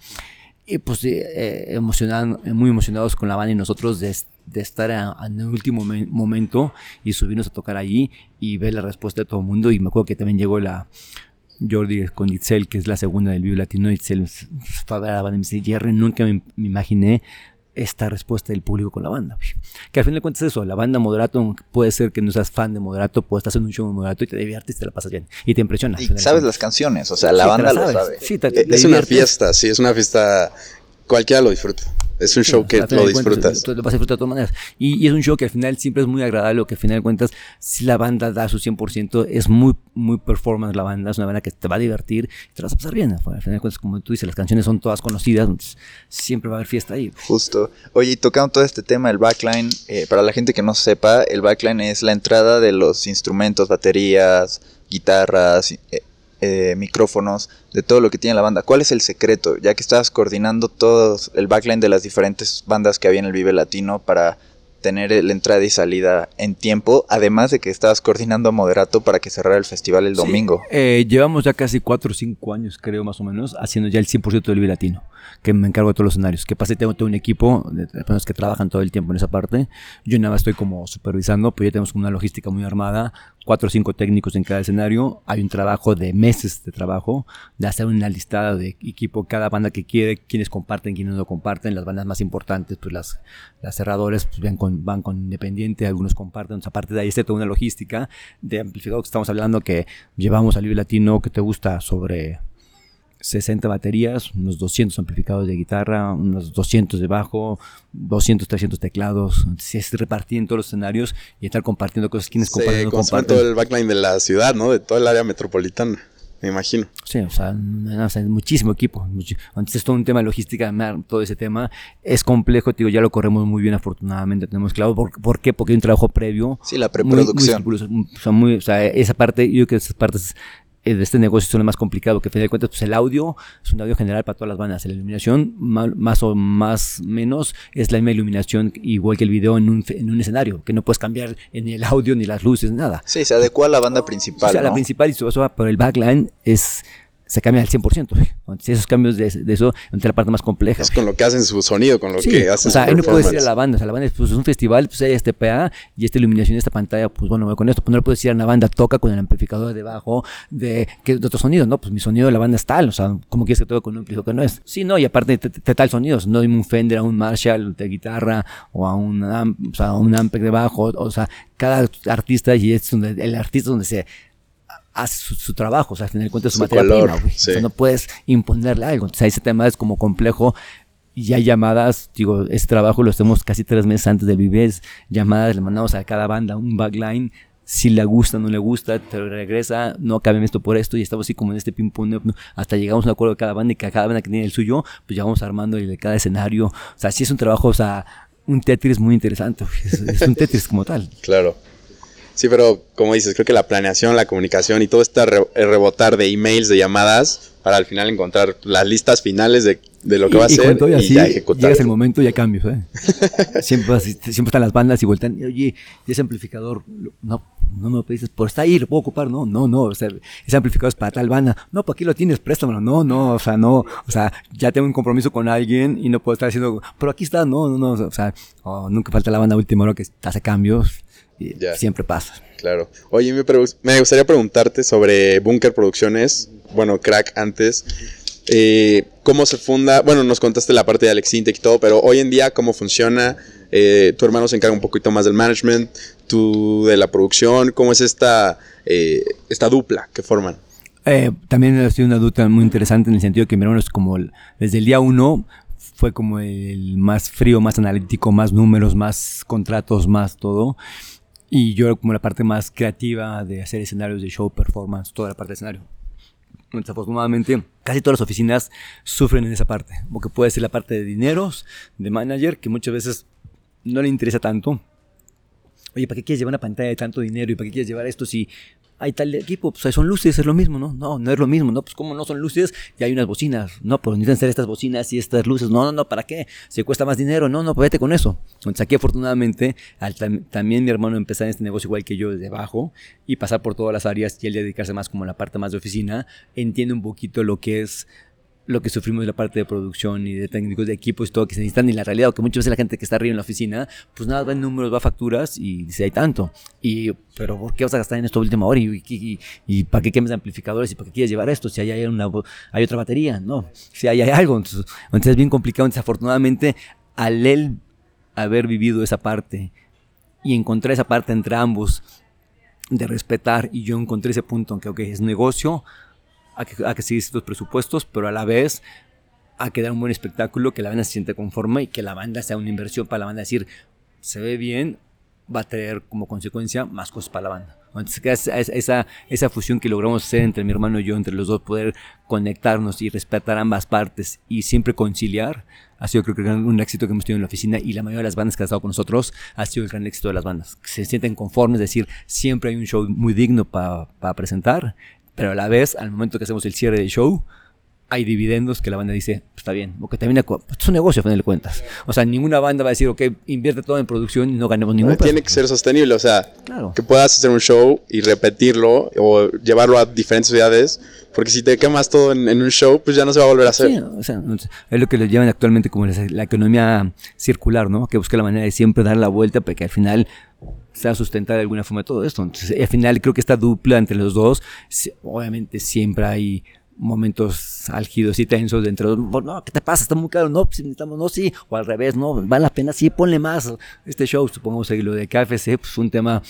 [SPEAKER 1] y pues eh, muy emocionados con la banda y nosotros de, estar en el último momento y subirnos a tocar allí y ver la respuesta de todo el mundo. Y me acuerdo que también llegó la Jordi con Itzel, que es la segunda del Vivo Latino. Itzel fue a ver a la banda y me dice, Jerry, nunca me, me imaginé esta respuesta del público con la banda. Que al fin de cuentas es eso, la banda Moderato puede ser que no seas fan de Moderato, puedes estar en un show de Moderato y te diviertes y te la pasas bien y te impresiona.
[SPEAKER 2] Y sabes las canciones, o sea, la banda lo sabe.
[SPEAKER 3] Sí, es una fiesta, sí, es una fiesta, cualquiera lo disfruta. Es un show que lo disfrutas.
[SPEAKER 1] lo vas a disfrutar de todas maneras. Y, es un show que al final siempre es muy agradable, o que al final de cuentas, si la banda da su 100%, es muy, muy performance la banda, es una banda que te va a divertir y te vas a pasar bien. Al final de cuentas, como tú dices, las canciones son todas conocidas, siempre va a haber fiesta ahí.
[SPEAKER 2] Justo. Oye, y tocando todo este tema, el backline, eh, para la gente que no sepa, el backline es la entrada de los instrumentos, baterías, guitarras, eh, eh, micrófonos, de todo lo que tiene la banda. ¿Cuál es el secreto? Ya que estabas coordinando todo el backline de las diferentes bandas que había en el Vive Latino para tener la entrada y salida en tiempo, además de que estabas coordinando a Moderato para que cerrara el festival el domingo.
[SPEAKER 1] Eh, llevamos ya casi 4 o 5 años, creo, más o menos, haciendo ya el 100% del Vive Latino que me encargo de todos los escenarios. Que pase, tengo todo un equipo de personas que trabajan todo el tiempo en esa parte. Yo nada más estoy como supervisando, pero ya tenemos una logística muy armada, cuatro o cinco técnicos en cada escenario. Hay un trabajo de meses de trabajo, de hacer una listada de equipo, cada banda que quiere, quienes comparten, quienes no comparten. Las bandas más importantes, pues las, las cerradores pues van, con, van con Independiente, algunos comparten. Aparte de ahí está toda una logística de amplificador que estamos hablando que llevamos al Libre Latino que te gusta sobre 60 baterías, unos 200 amplificadores de guitarra, unos 200 de bajo, 200, 300 teclados. Si es repartir en todos los escenarios y estar compartiendo cosas. Quienes comparten,
[SPEAKER 3] comparten. todo el backline de la ciudad, ¿no? De todo el área metropolitana. Me imagino.
[SPEAKER 1] Sí, o sea, muchísimo equipo. Entonces es todo un tema de logística, todo ese tema. Es complejo, digo, ya lo corremos muy bien, afortunadamente. Tenemos claro. ¿Por, qué? Porque hay un trabajo previo.
[SPEAKER 2] Sí, la preproducción.
[SPEAKER 1] o sea, esa parte, yo creo que esas partes de este negocio es lo más complicado, que a fin de cuentas, pues el audio es un audio general para todas las bandas. La iluminación, más o más menos, es la misma iluminación, igual que el video en un, en un escenario, que no puedes cambiar ni el audio, ni las luces, nada.
[SPEAKER 2] Sí, se adecua a la banda principal. O
[SPEAKER 1] sea, la principal y eso, pero el backline es se cambia al 100%. Entonces, esos cambios de, eso, entre la parte más compleja.
[SPEAKER 3] Es con lo que hacen su sonido, con lo que hacen
[SPEAKER 1] O sea, ahí no puedes decir a la banda. O sea, la banda pues, es un festival, pues hay este PA y esta iluminación, esta pantalla, pues bueno, con esto. Pues no le puedes decir a una banda, toca con el amplificador debajo de, que, de otro sonido. No, pues mi sonido de la banda es tal. O sea, ¿cómo quieres que toque con un amplificador que no es? Sí, no, y aparte te, tal sonidos. No hay un Fender, a un Marshall de guitarra o a un, o sea, un Ampeg debajo. O sea, cada artista y es donde, el artista donde se hace su, trabajo, o sea, al final de cuentas su, su materia prima, güey. no puedes imponerle algo. Entonces, ese tema es como complejo. Y hay llamadas, digo, ese trabajo lo hacemos casi tres meses antes del Vives. Llamadas, le mandamos a cada banda un backline. Si le gusta, no le gusta, te regresa, no cabe esto por esto. Y estamos así como en este ping-pong. Hasta llegamos a un acuerdo de cada banda y que cada banda que tiene el suyo, pues ya vamos armando el de cada escenario. O sea, sí es un trabajo, o sea, un Tetris muy interesante. Es, es un Tetris como tal.
[SPEAKER 3] Claro. Sí, pero como dices, creo que la planeación, la comunicación y todo este rebotar de emails, de llamadas, para al final encontrar las listas finales de, lo que va a ser y,
[SPEAKER 1] así, ya ejecutar. Llegas el momento y ya cambios, ¿eh? siempre, siempre están las bandas y vueltan, oye, ese amplificador, no, no me lo pediste, por está ahí, lo puedo ocupar, no, no, no, o sea, ese amplificador es para tal banda, no, pues aquí lo tienes, préstamelo, no, no, o sea, no, o sea, ya tengo un compromiso con alguien y no puedo estar haciendo, pero aquí está, no, no, no, o sea, oh, nunca falta la banda última hora que hace cambios, y siempre pasa.
[SPEAKER 3] Claro. Oye, me, me gustaría preguntarte sobre Bunker Producciones, bueno, Crack antes. Eh, ¿Cómo se funda? Bueno, nos contaste la parte de Alex Intec y todo, pero hoy en día, ¿cómo funciona? Eh, tu hermano se encarga un poquito más del management, tú de la producción. ¿Cómo es esta, eh, esta dupla que forman?
[SPEAKER 1] también ha sido una dupla muy interesante en el sentido que mi hermano es como desde el día uno fue como el más frío, más analítico, más números, más contratos, más todo. Y yo como la parte más creativa de hacer escenarios de show, performance, toda la parte de escenario. Desafortunadamente, casi todas las oficinas sufren en esa parte, porque puede ser la parte de dineros, de manager, que muchas veces no le interesa tanto. Oye, ¿para qué quieres llevar una pantalla de tanto dinero? ¿Y para qué quieres llevar esto si hay tal equipo, pues son luces, es lo mismo, ¿no? No, no es lo mismo, ¿no? Pues como no son luces y hay unas bocinas, no, pues necesitan ser estas bocinas y estas luces, no, no, no, ¿para qué? Se cuesta más dinero, no, no, pues vete con eso. Entonces aquí afortunadamente también mi hermano empezó en este negocio igual que yo desde abajo y pasar por todas las áreas y él dedicarse más como a la parte más de oficina, entiende un poquito lo que es lo que sufrimos de la parte de producción y de técnicos de equipos y todo que se necesitan y la realidad, o que muchas veces la gente que está arriba en la oficina, pues nada, va en números, va a facturas y dice, hay tanto. Y, pero ¿por qué vas a gastar en esto última hora? ¿Y, y, para qué quemes amplificadores? ¿Y para qué quieres llevar esto? Si hay, una, hay otra batería, ¿no? Si hay, hay algo. Entonces, entonces es bien complicado. Desafortunadamente, al él haber vivido esa parte y encontrar esa parte entre ambos de respetar y yo encontré ese punto en que, ok, es negocio, a que, a que seguir estos presupuestos, pero a la vez a que dar un buen espectáculo, que la banda se siente conforme y que la banda sea una inversión para la banda. decir, se ve bien, va a traer como consecuencia más cosas para la banda. Entonces, esa, esa fusión que logramos hacer entre mi hermano y yo, entre los dos, poder conectarnos y respetar ambas partes y siempre conciliar, ha sido creo que un éxito que hemos tenido en la oficina y la mayoría de las bandas que han estado con nosotros ha sido el gran éxito de las bandas. Se sienten conformes, es decir, siempre hay un show muy digno para presentar pero a la vez, al momento que hacemos el cierre del show, hay dividendos que la banda dice, pues, está bien, porque también es un negocio a final de cuentas. O sea, ninguna banda va a decir, ok, invierte todo en producción y no ganemos ningún
[SPEAKER 3] Tiene que ser sostenible, o sea, que puedas hacer un show y repetirlo o llevarlo a diferentes ciudades, porque si te quemas todo en, un show, pues ya no se va a volver a hacer. Sí,
[SPEAKER 1] o sea, es lo que le llaman actualmente como la, economía circular, ¿no? Que busca la manera de siempre dar la vuelta para que al final sea sustentar de alguna forma todo esto. Entonces, al final creo que esta dupla entre los dos, obviamente siempre hay momentos álgidos y tensos dentro de, no, ¿qué te pasa? Está muy caro, no, pues necesitamos, no, sí, o al revés, no, vale la pena, sí, ponle más este show, supongamos que lo de KFC, pues un tema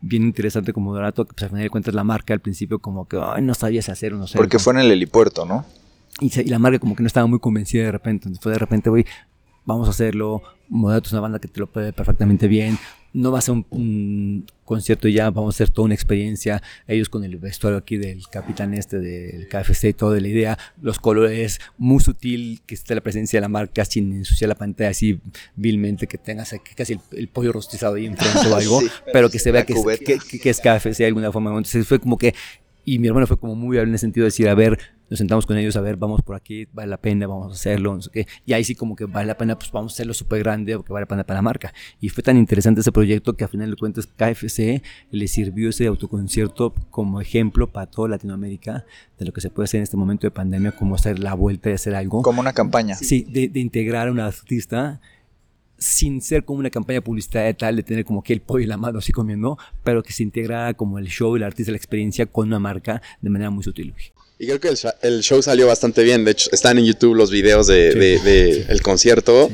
[SPEAKER 1] bien interesante como Dorato, que pues al final de cuentas la marca al principio como que, ay, no sabías hacer, no sé.
[SPEAKER 2] Porque fue en el helipuerto, ¿no?
[SPEAKER 1] Y, y, la marca como que no estaba muy convencida de repente, entonces fue de repente, güey, vamos a hacerlo, Moderato es una banda que te lo puede perfectamente bien, no va a ser un, concierto ya, vamos a hacer toda una experiencia. Ellos con el vestuario aquí del capitán este del KFC y todo de la idea, los colores, muy sutil, que esté la presencia de la marca sin ensuciar la pantalla así vilmente, que tengas casi el, pollo rostizado ahí enfrente o algo, pero que se vea que es, que, que es, KFC de alguna forma. Entonces fue como que, y mi hermano fue como muy en el sentido de decir, a ver, nos sentamos con ellos a ver, vamos por aquí, vale la pena, vamos a hacerlo, no sé qué. Y ahí sí como que vale la pena, pues vamos a hacerlo súper grande, porque vale la pena para la marca. Y fue tan interesante ese proyecto que a final de cuentas KFC le sirvió ese autoconcierto como ejemplo para toda Latinoamérica de lo que se puede hacer en este momento de pandemia, como hacer la vuelta y hacer algo.
[SPEAKER 2] Como una campaña.
[SPEAKER 1] Sí, de, de integrar a un artista sin ser como una campaña publicitaria tal, de tener como que el pollo y la mano así comiendo, pero que se integrara como el show, el artista, la experiencia con una marca de manera muy sutil.
[SPEAKER 3] Y creo que el, show salió bastante bien. De hecho, están en YouTube los videos de, el concierto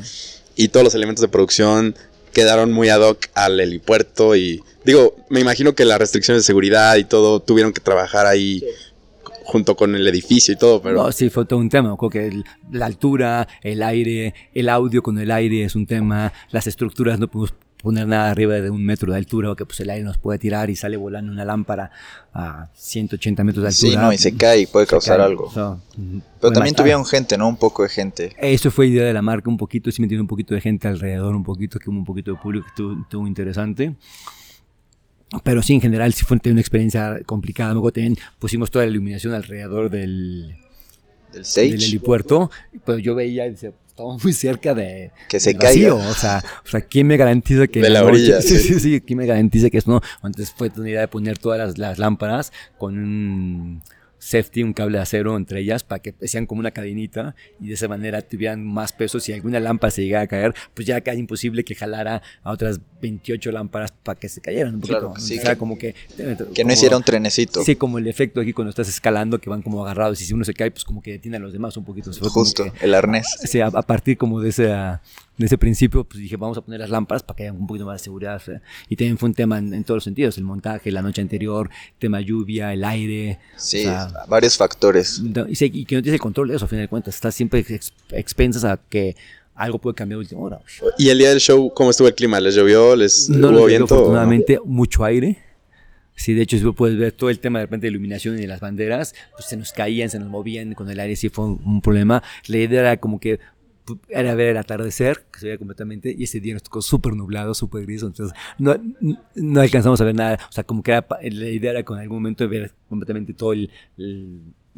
[SPEAKER 3] y todos los elementos de producción quedaron muy ad hoc al helipuerto. Y digo, me imagino que las restricciones de seguridad y todo tuvieron que trabajar ahí. junto con el edificio y todo, pero...
[SPEAKER 1] No, sí, fue todo un tema, creo que la altura, el aire, el audio con el aire es un tema, las estructuras no pudimos poner nada arriba de un metro de altura, que pues el aire nos puede tirar y sale volando una lámpara a 180 metros de altura.
[SPEAKER 2] Sí, no, y se cae y puede causar algo. Pero también tuvieron gente, ¿no? Un poco de gente.
[SPEAKER 1] Eso fue idea de la marca, un poquito, sí metiendo un poquito de gente alrededor, un poquito, que hubo un poquito de público que estuvo, interesante. Pero sí, en general, sí fue una experiencia complicada. Luego también pusimos toda la iluminación alrededor del,
[SPEAKER 2] del stage.
[SPEAKER 1] Del helipuerto. Pues yo veía estamos muy cerca de.
[SPEAKER 2] Que se caiga.
[SPEAKER 1] O sea, o sea, ¿quién me garantiza que.
[SPEAKER 3] De la, orilla.
[SPEAKER 1] Sí, sí, sí, ¿Quién me garantiza que eso no? Antes fue una idea de poner todas las, las lámparas con un safety, un cable de acero entre ellas para que sean como una cadenita y de esa manera tuvieran más peso. Si alguna lámpara se llegara a caer, pues ya casi imposible que jalara a otras 28 lámparas para que se cayeran un poquito.
[SPEAKER 2] Claro, sí,
[SPEAKER 1] o sea,
[SPEAKER 2] que,
[SPEAKER 1] como que...
[SPEAKER 2] Que no hiciera un trenecito.
[SPEAKER 1] Sí, como el efecto aquí cuando estás escalando que van como agarrados y si uno se cae, pues como que detiene a los demás un poquito.
[SPEAKER 2] Justo,
[SPEAKER 1] que,
[SPEAKER 2] el arnés.
[SPEAKER 1] Sí, a, a, partir como de ese, de ese principio, pues dije, vamos a poner las lámparas para que haya un poquito más de seguridad. Sea, y también fue un tema en, en, todos los sentidos, el montaje, la noche anterior, tema lluvia, el aire.
[SPEAKER 2] Sí, o sea, varios factores.
[SPEAKER 1] Y, y, que no tienes el control de eso, a fin de cuentas. Estás siempre ex, expensas a que algo puede cambiar a última hora.
[SPEAKER 3] ¿Y el día del show, cómo estuvo el clima? ¿Les llovió? ¿Les
[SPEAKER 1] no,
[SPEAKER 3] hubo
[SPEAKER 1] no,
[SPEAKER 3] viento?
[SPEAKER 1] Afortunadamente, mucho aire. Sí, de hecho, si puedes ver todo el tema de repente de iluminación y de las banderas, pues se nos caían, se nos movían con el aire, sí fue un, un problema. La idea era como que era ver el atardecer, que se veía completamente, y ese día nos tocó súper nublado, súper gris, entonces no, no, alcanzamos a ver nada. O sea, como que era, la idea era con algún momento ver completamente todo el,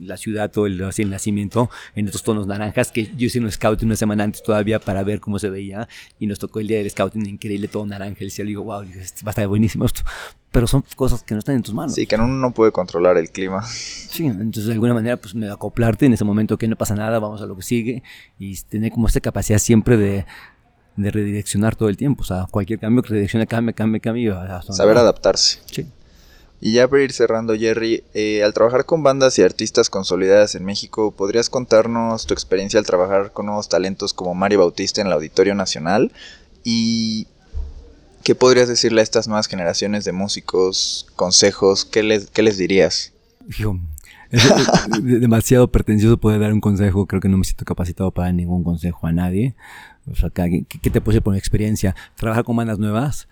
[SPEAKER 1] la ciudad, todo el, así, el nacimiento en estos tonos naranjas, que yo hice un scouting una semana antes todavía para ver cómo se veía, y nos tocó el día del scouting increíble, todo naranja, el cielo, y digo, wow, va a estar buenísimo esto. Pero son cosas que no están en tus manos.
[SPEAKER 2] Sí, que uno no puede controlar el clima.
[SPEAKER 1] Sí, entonces de alguna manera, pues me acoplarte en ese momento que no pasa nada, vamos a lo que sigue, y tener como esta capacidad siempre de, de redireccionar todo el tiempo. O sea, cualquier cambio que redireccione, cambie, cambie, cambie.
[SPEAKER 2] Saber adaptarse.
[SPEAKER 1] Sí.
[SPEAKER 2] Y ya para ir cerrando, Jerry, eh, al trabajar con bandas y artistas consolidadas en México, ¿podrías contarnos tu experiencia al trabajar con nuevos talentos como Mario Bautista en el Auditorio Nacional? ¿Y qué podrías decirle a estas nuevas generaciones de músicos, consejos? ¿Qué les, qué les dirías?
[SPEAKER 1] Es demasiado pretencioso poder dar un consejo. Creo que no me siento capacitado para dar ningún consejo a nadie. O sea, ¿qué, qué te puedo decir por mi experiencia? Trabajar con bandas nuevas,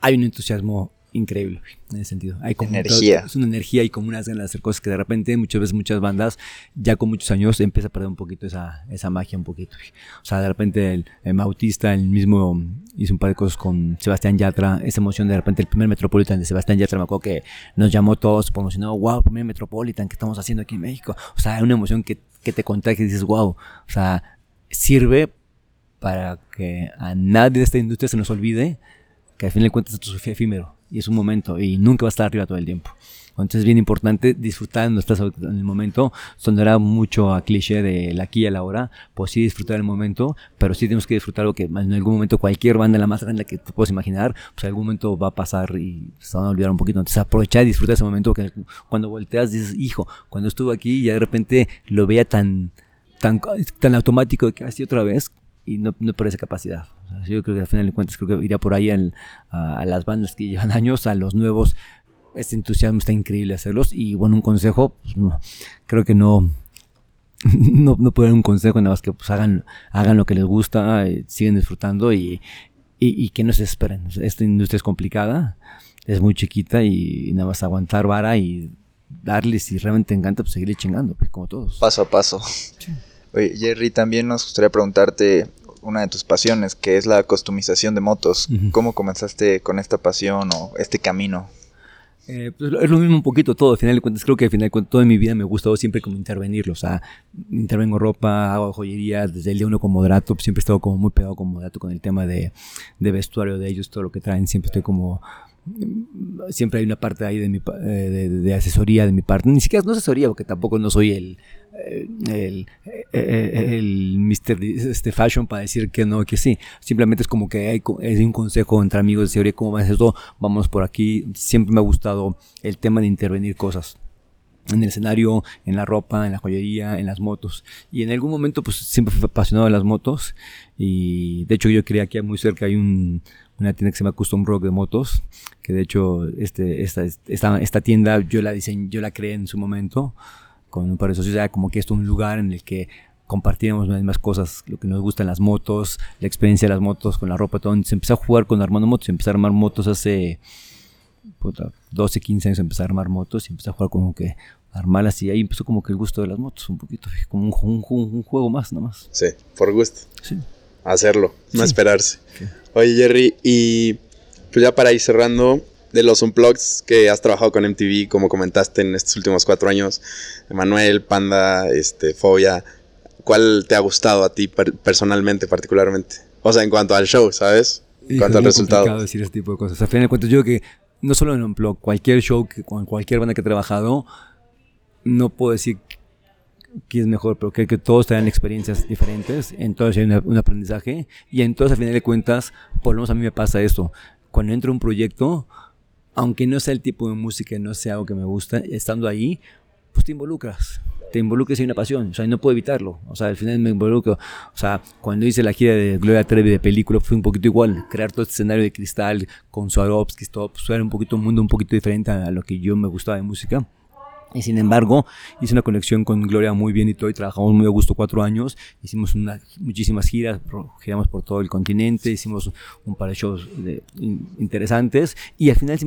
[SPEAKER 1] hay un entusiasmo increíble en ese sentido. Hay como
[SPEAKER 2] energía.
[SPEAKER 1] Es una energía y como unas ganas de hacer cosas que de repente muchas veces muchas bandas ya con muchos años empieza a perder un poquito esa, esa magia un poquito. O sea, de repente el, el Bautista, el mismo hizo un par de cosas con Sebastián Yatra, esa emoción de repente el primer Metropolitan de Sebastián Yatra, me acuerdo que nos llamó todos promocionó, wow, primer Metropolitan que estamos haciendo aquí en México. O sea, hay una emoción que, que te contagia y dices, wow, o sea, sirve para que a nadie de esta industria se nos olvide que al fin de cuentas esto es efímero y es un momento y nunca va a estar arriba todo el tiempo. Entonces es bien importante disfrutar no estás en el momento. Sonará mucho a cliché de la aquí y a la hora, pues sí disfrutar el momento, pero sí tenemos que disfrutar lo que en algún momento cualquier banda, la más grande que te puedas imaginar, pues en algún momento va a pasar y se van a olvidar un poquito. Entonces aprovechar y disfrutar ese momento que cuando volteas dices, hijo, cuando estuve aquí ya de repente lo veía tan, tan, tan automático que así otra vez y no, no por esa capacidad. O sea, yo creo que al final de cuentas creo que iría por ahí a, a, las bandas que llevan años, a los nuevos. Este entusiasmo está increíble hacerlos. Y bueno, un consejo, pues, no, creo que no, no, no puedo dar un consejo, nada más que pues hagan, hagan lo que les gusta, eh, siguen disfrutando y, y, y, que no se esperen. Esta industria es complicada, es muy chiquita y, y nada más aguantar vara y darle, si realmente te encanta, pues seguirle chingando, pues, como todos.
[SPEAKER 2] Paso a paso. Sí. Oye, Jerry, también nos gustaría preguntarte una de tus pasiones, que es la customización de motos. Uh -huh. ¿Cómo comenzaste con esta pasión o este camino?
[SPEAKER 1] Eh, pues es lo mismo un poquito todo, al final de cuentas, creo que al final de cuentas, toda mi vida me ha gustado siempre como intervenirlo, o sea, intervengo ropa, hago joyería, desde el día uno con Moderato, siempre he estado como muy pegado con Moderato con el tema de, de vestuario de ellos, todo lo que traen, siempre estoy como siempre hay una parte ahí de mi eh, de, de, asesoría de mi parte ni siquiera no asesoría porque tampoco no soy el el, el, el Mr. Este Fashion para decir que no, que sí. Simplemente es como que hay, es un consejo entre amigos de oye, ¿cómo vas esto? Vamos por aquí. Siempre me ha gustado el tema de intervenir cosas en el escenario, en la ropa, en la joyería, en las motos. Y en algún momento, pues siempre fui apasionado de las motos. Y de hecho, yo creía que muy cerca hay un, una tienda que se llama Custom Rock de motos. Que de hecho, este, esta, esta, esta tienda yo la diseñé, yo la creé en su momento con un par de socios, era como que esto es un lugar en el que compartíamos las mismas cosas, lo que nos gustan las motos, la experiencia de las motos, con la ropa, todo. Se empezó a jugar con armando motos, se empezó a armar motos hace puta, 12, 15 años, empezó a armar motos y empezó a jugar como que armarlas y ahí empezó como que el gusto de las motos, un poquito, como un, un, un juego más, nada más.
[SPEAKER 3] Sí, por gusto.
[SPEAKER 1] Sí.
[SPEAKER 3] Hacerlo, no sí. esperarse. Sí. Oye, Jerry, y pues ya para ir cerrando, de los unplugs que has trabajado con MTV, como comentaste en estos últimos cuatro años, Emanuel, Panda, este, Fobia, ¿cuál te ha gustado a ti personalmente, particularmente? O sea, en cuanto al show, ¿sabes? En cuanto al resultado.
[SPEAKER 1] Es decir ese tipo de cosas. Al final de cuentas, yo que no solo en Unplugged, cualquier show, con cualquier banda que he trabajado, no puedo decir quién es mejor, pero que todos traen experiencias diferentes, entonces hay un aprendizaje y entonces al final de cuentas, por lo menos a mí me pasa esto, cuando entro a un proyecto, aunque no sea el tipo de música, no sea algo que me gusta, estando ahí, pues te involucras, te involucras en una pasión, o sea, no puedo evitarlo, o sea, al final me involucro, o sea, cuando hice la gira de Gloria Trevi de película fue un poquito igual, crear todo este escenario de cristal con Swarovski, todo, pues era un poquito un mundo un poquito diferente a lo que yo me gustaba de música y sin embargo, hice una conexión con Gloria muy bien y todo, y trabajamos muy a gusto cuatro años. Hicimos muchísimas giras, giramos por todo el continente, hicimos un par de shows interesantes, y al, final,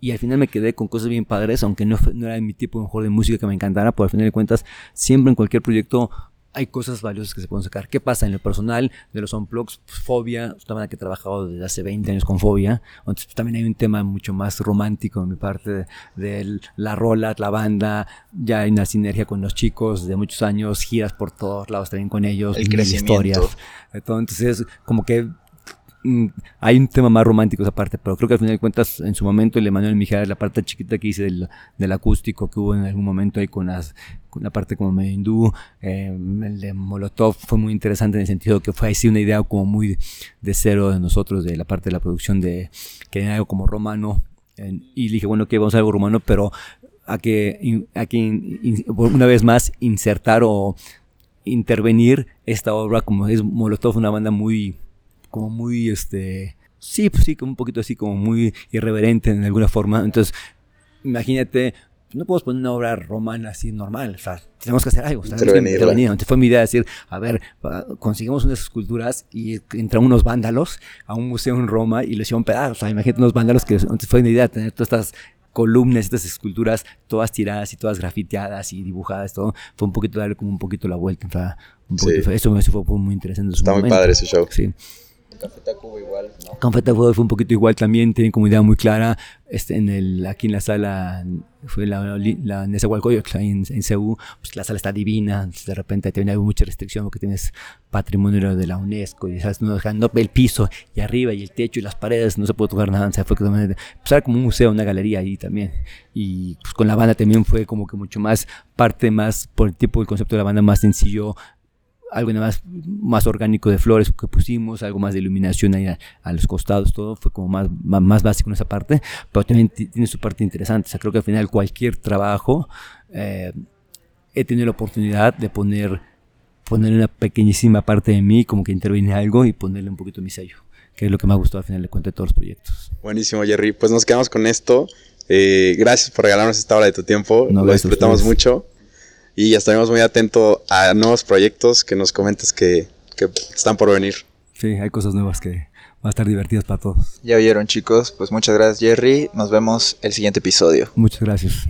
[SPEAKER 1] y al final me quedé con cosas bien padres, aunque no, no era mi tipo mejor de música que me encantara, pero al final de cuentas, siempre en cualquier proyecto hay cosas valiosas que se pueden sacar. ¿Qué pasa en lo personal de los unplugs? Pues, fobia, una banda que he trabajado desde hace 20 años con Fobia. Entonces, pues, también hay un tema mucho más romántico en mi parte de, la rola, la banda. Ya hay una sinergia con los chicos de muchos años, giras por todos lados también con ellos,
[SPEAKER 2] El
[SPEAKER 1] historias. Entonces, como que hay un tema más romántico esa parte, pero creo que al final de cuentas, en su momento, el Emanuel Mijares, la parte chiquita que hice del, del, acústico que hubo en algún momento ahí con, las, con la parte como medio hindú, eh, el de Molotov fue muy interesante en el sentido que fue así una idea como muy de cero de nosotros, de la parte de la producción de que era algo como romano. y dije, bueno, que vamos a algo romano, pero a que, a que una vez más insertar o intervenir esta obra como es Molotov, una banda muy como muy, este, sí, pues sí, como un poquito así, como muy irreverente en alguna forma. Entonces, imagínate, no podemos poner una obra romana así normal, o sea, tenemos que hacer algo, Entonces fue mi idea decir, a ver, conseguimos unas esculturas y entran unos vándalos a un museo en Roma y les hicieron pedazos, o sea, imagínate unos vándalos que entonces fue mi idea tener todas estas columnas, estas esculturas, todas tiradas y todas grafiteadas y dibujadas, todo, fue un poquito darle como un poquito la vuelta, o sea, un poquito, eso, eso, fue muy interesante.
[SPEAKER 3] Está muy padre ese show.
[SPEAKER 2] Sí. Café Tacuba igual, ¿no?
[SPEAKER 1] Café Tacuba fue un poquito igual también, tienen como idea muy clara. Este, en el, aquí en la sala, fue la, la, en ese en, en Ceú, pues la sala está divina, de repente tiene mucha restricción porque tienes patrimonio de la UNESCO y sabes, no dejando el piso y arriba y el techo y las paredes, no se puede tocar nada, o sea, fue pues era como un museo, una galería ahí también. Y pues con la banda también fue como que mucho más parte más por el tipo del concepto de la banda más sencillo, algo más, más orgánico de flores que pusimos, algo más de iluminación ahí a, los costados, todo fue como más, más, básico en esa parte, pero también tiene su parte interesante. O sea, creo que al final cualquier trabajo eh, he tenido la oportunidad de poner, poner una pequeñísima parte de mí, como que interviene algo y ponerle un poquito mi sello, que es lo que me ha gustado al final de cuentas de todos los proyectos.
[SPEAKER 3] Buenísimo, Jerry. Pues nos quedamos con esto. Eh, gracias por regalarnos esta hora de tu tiempo. lo disfrutamos mucho y estaremos muy atentos a nuevos proyectos que nos comentes que, que están por venir.
[SPEAKER 1] Sí, hay cosas nuevas que van a estar divertidas para todos.
[SPEAKER 2] Ya oyeron chicos, pues muchas gracias Jerry, nos vemos el siguiente episodio.
[SPEAKER 1] Muchas gracias.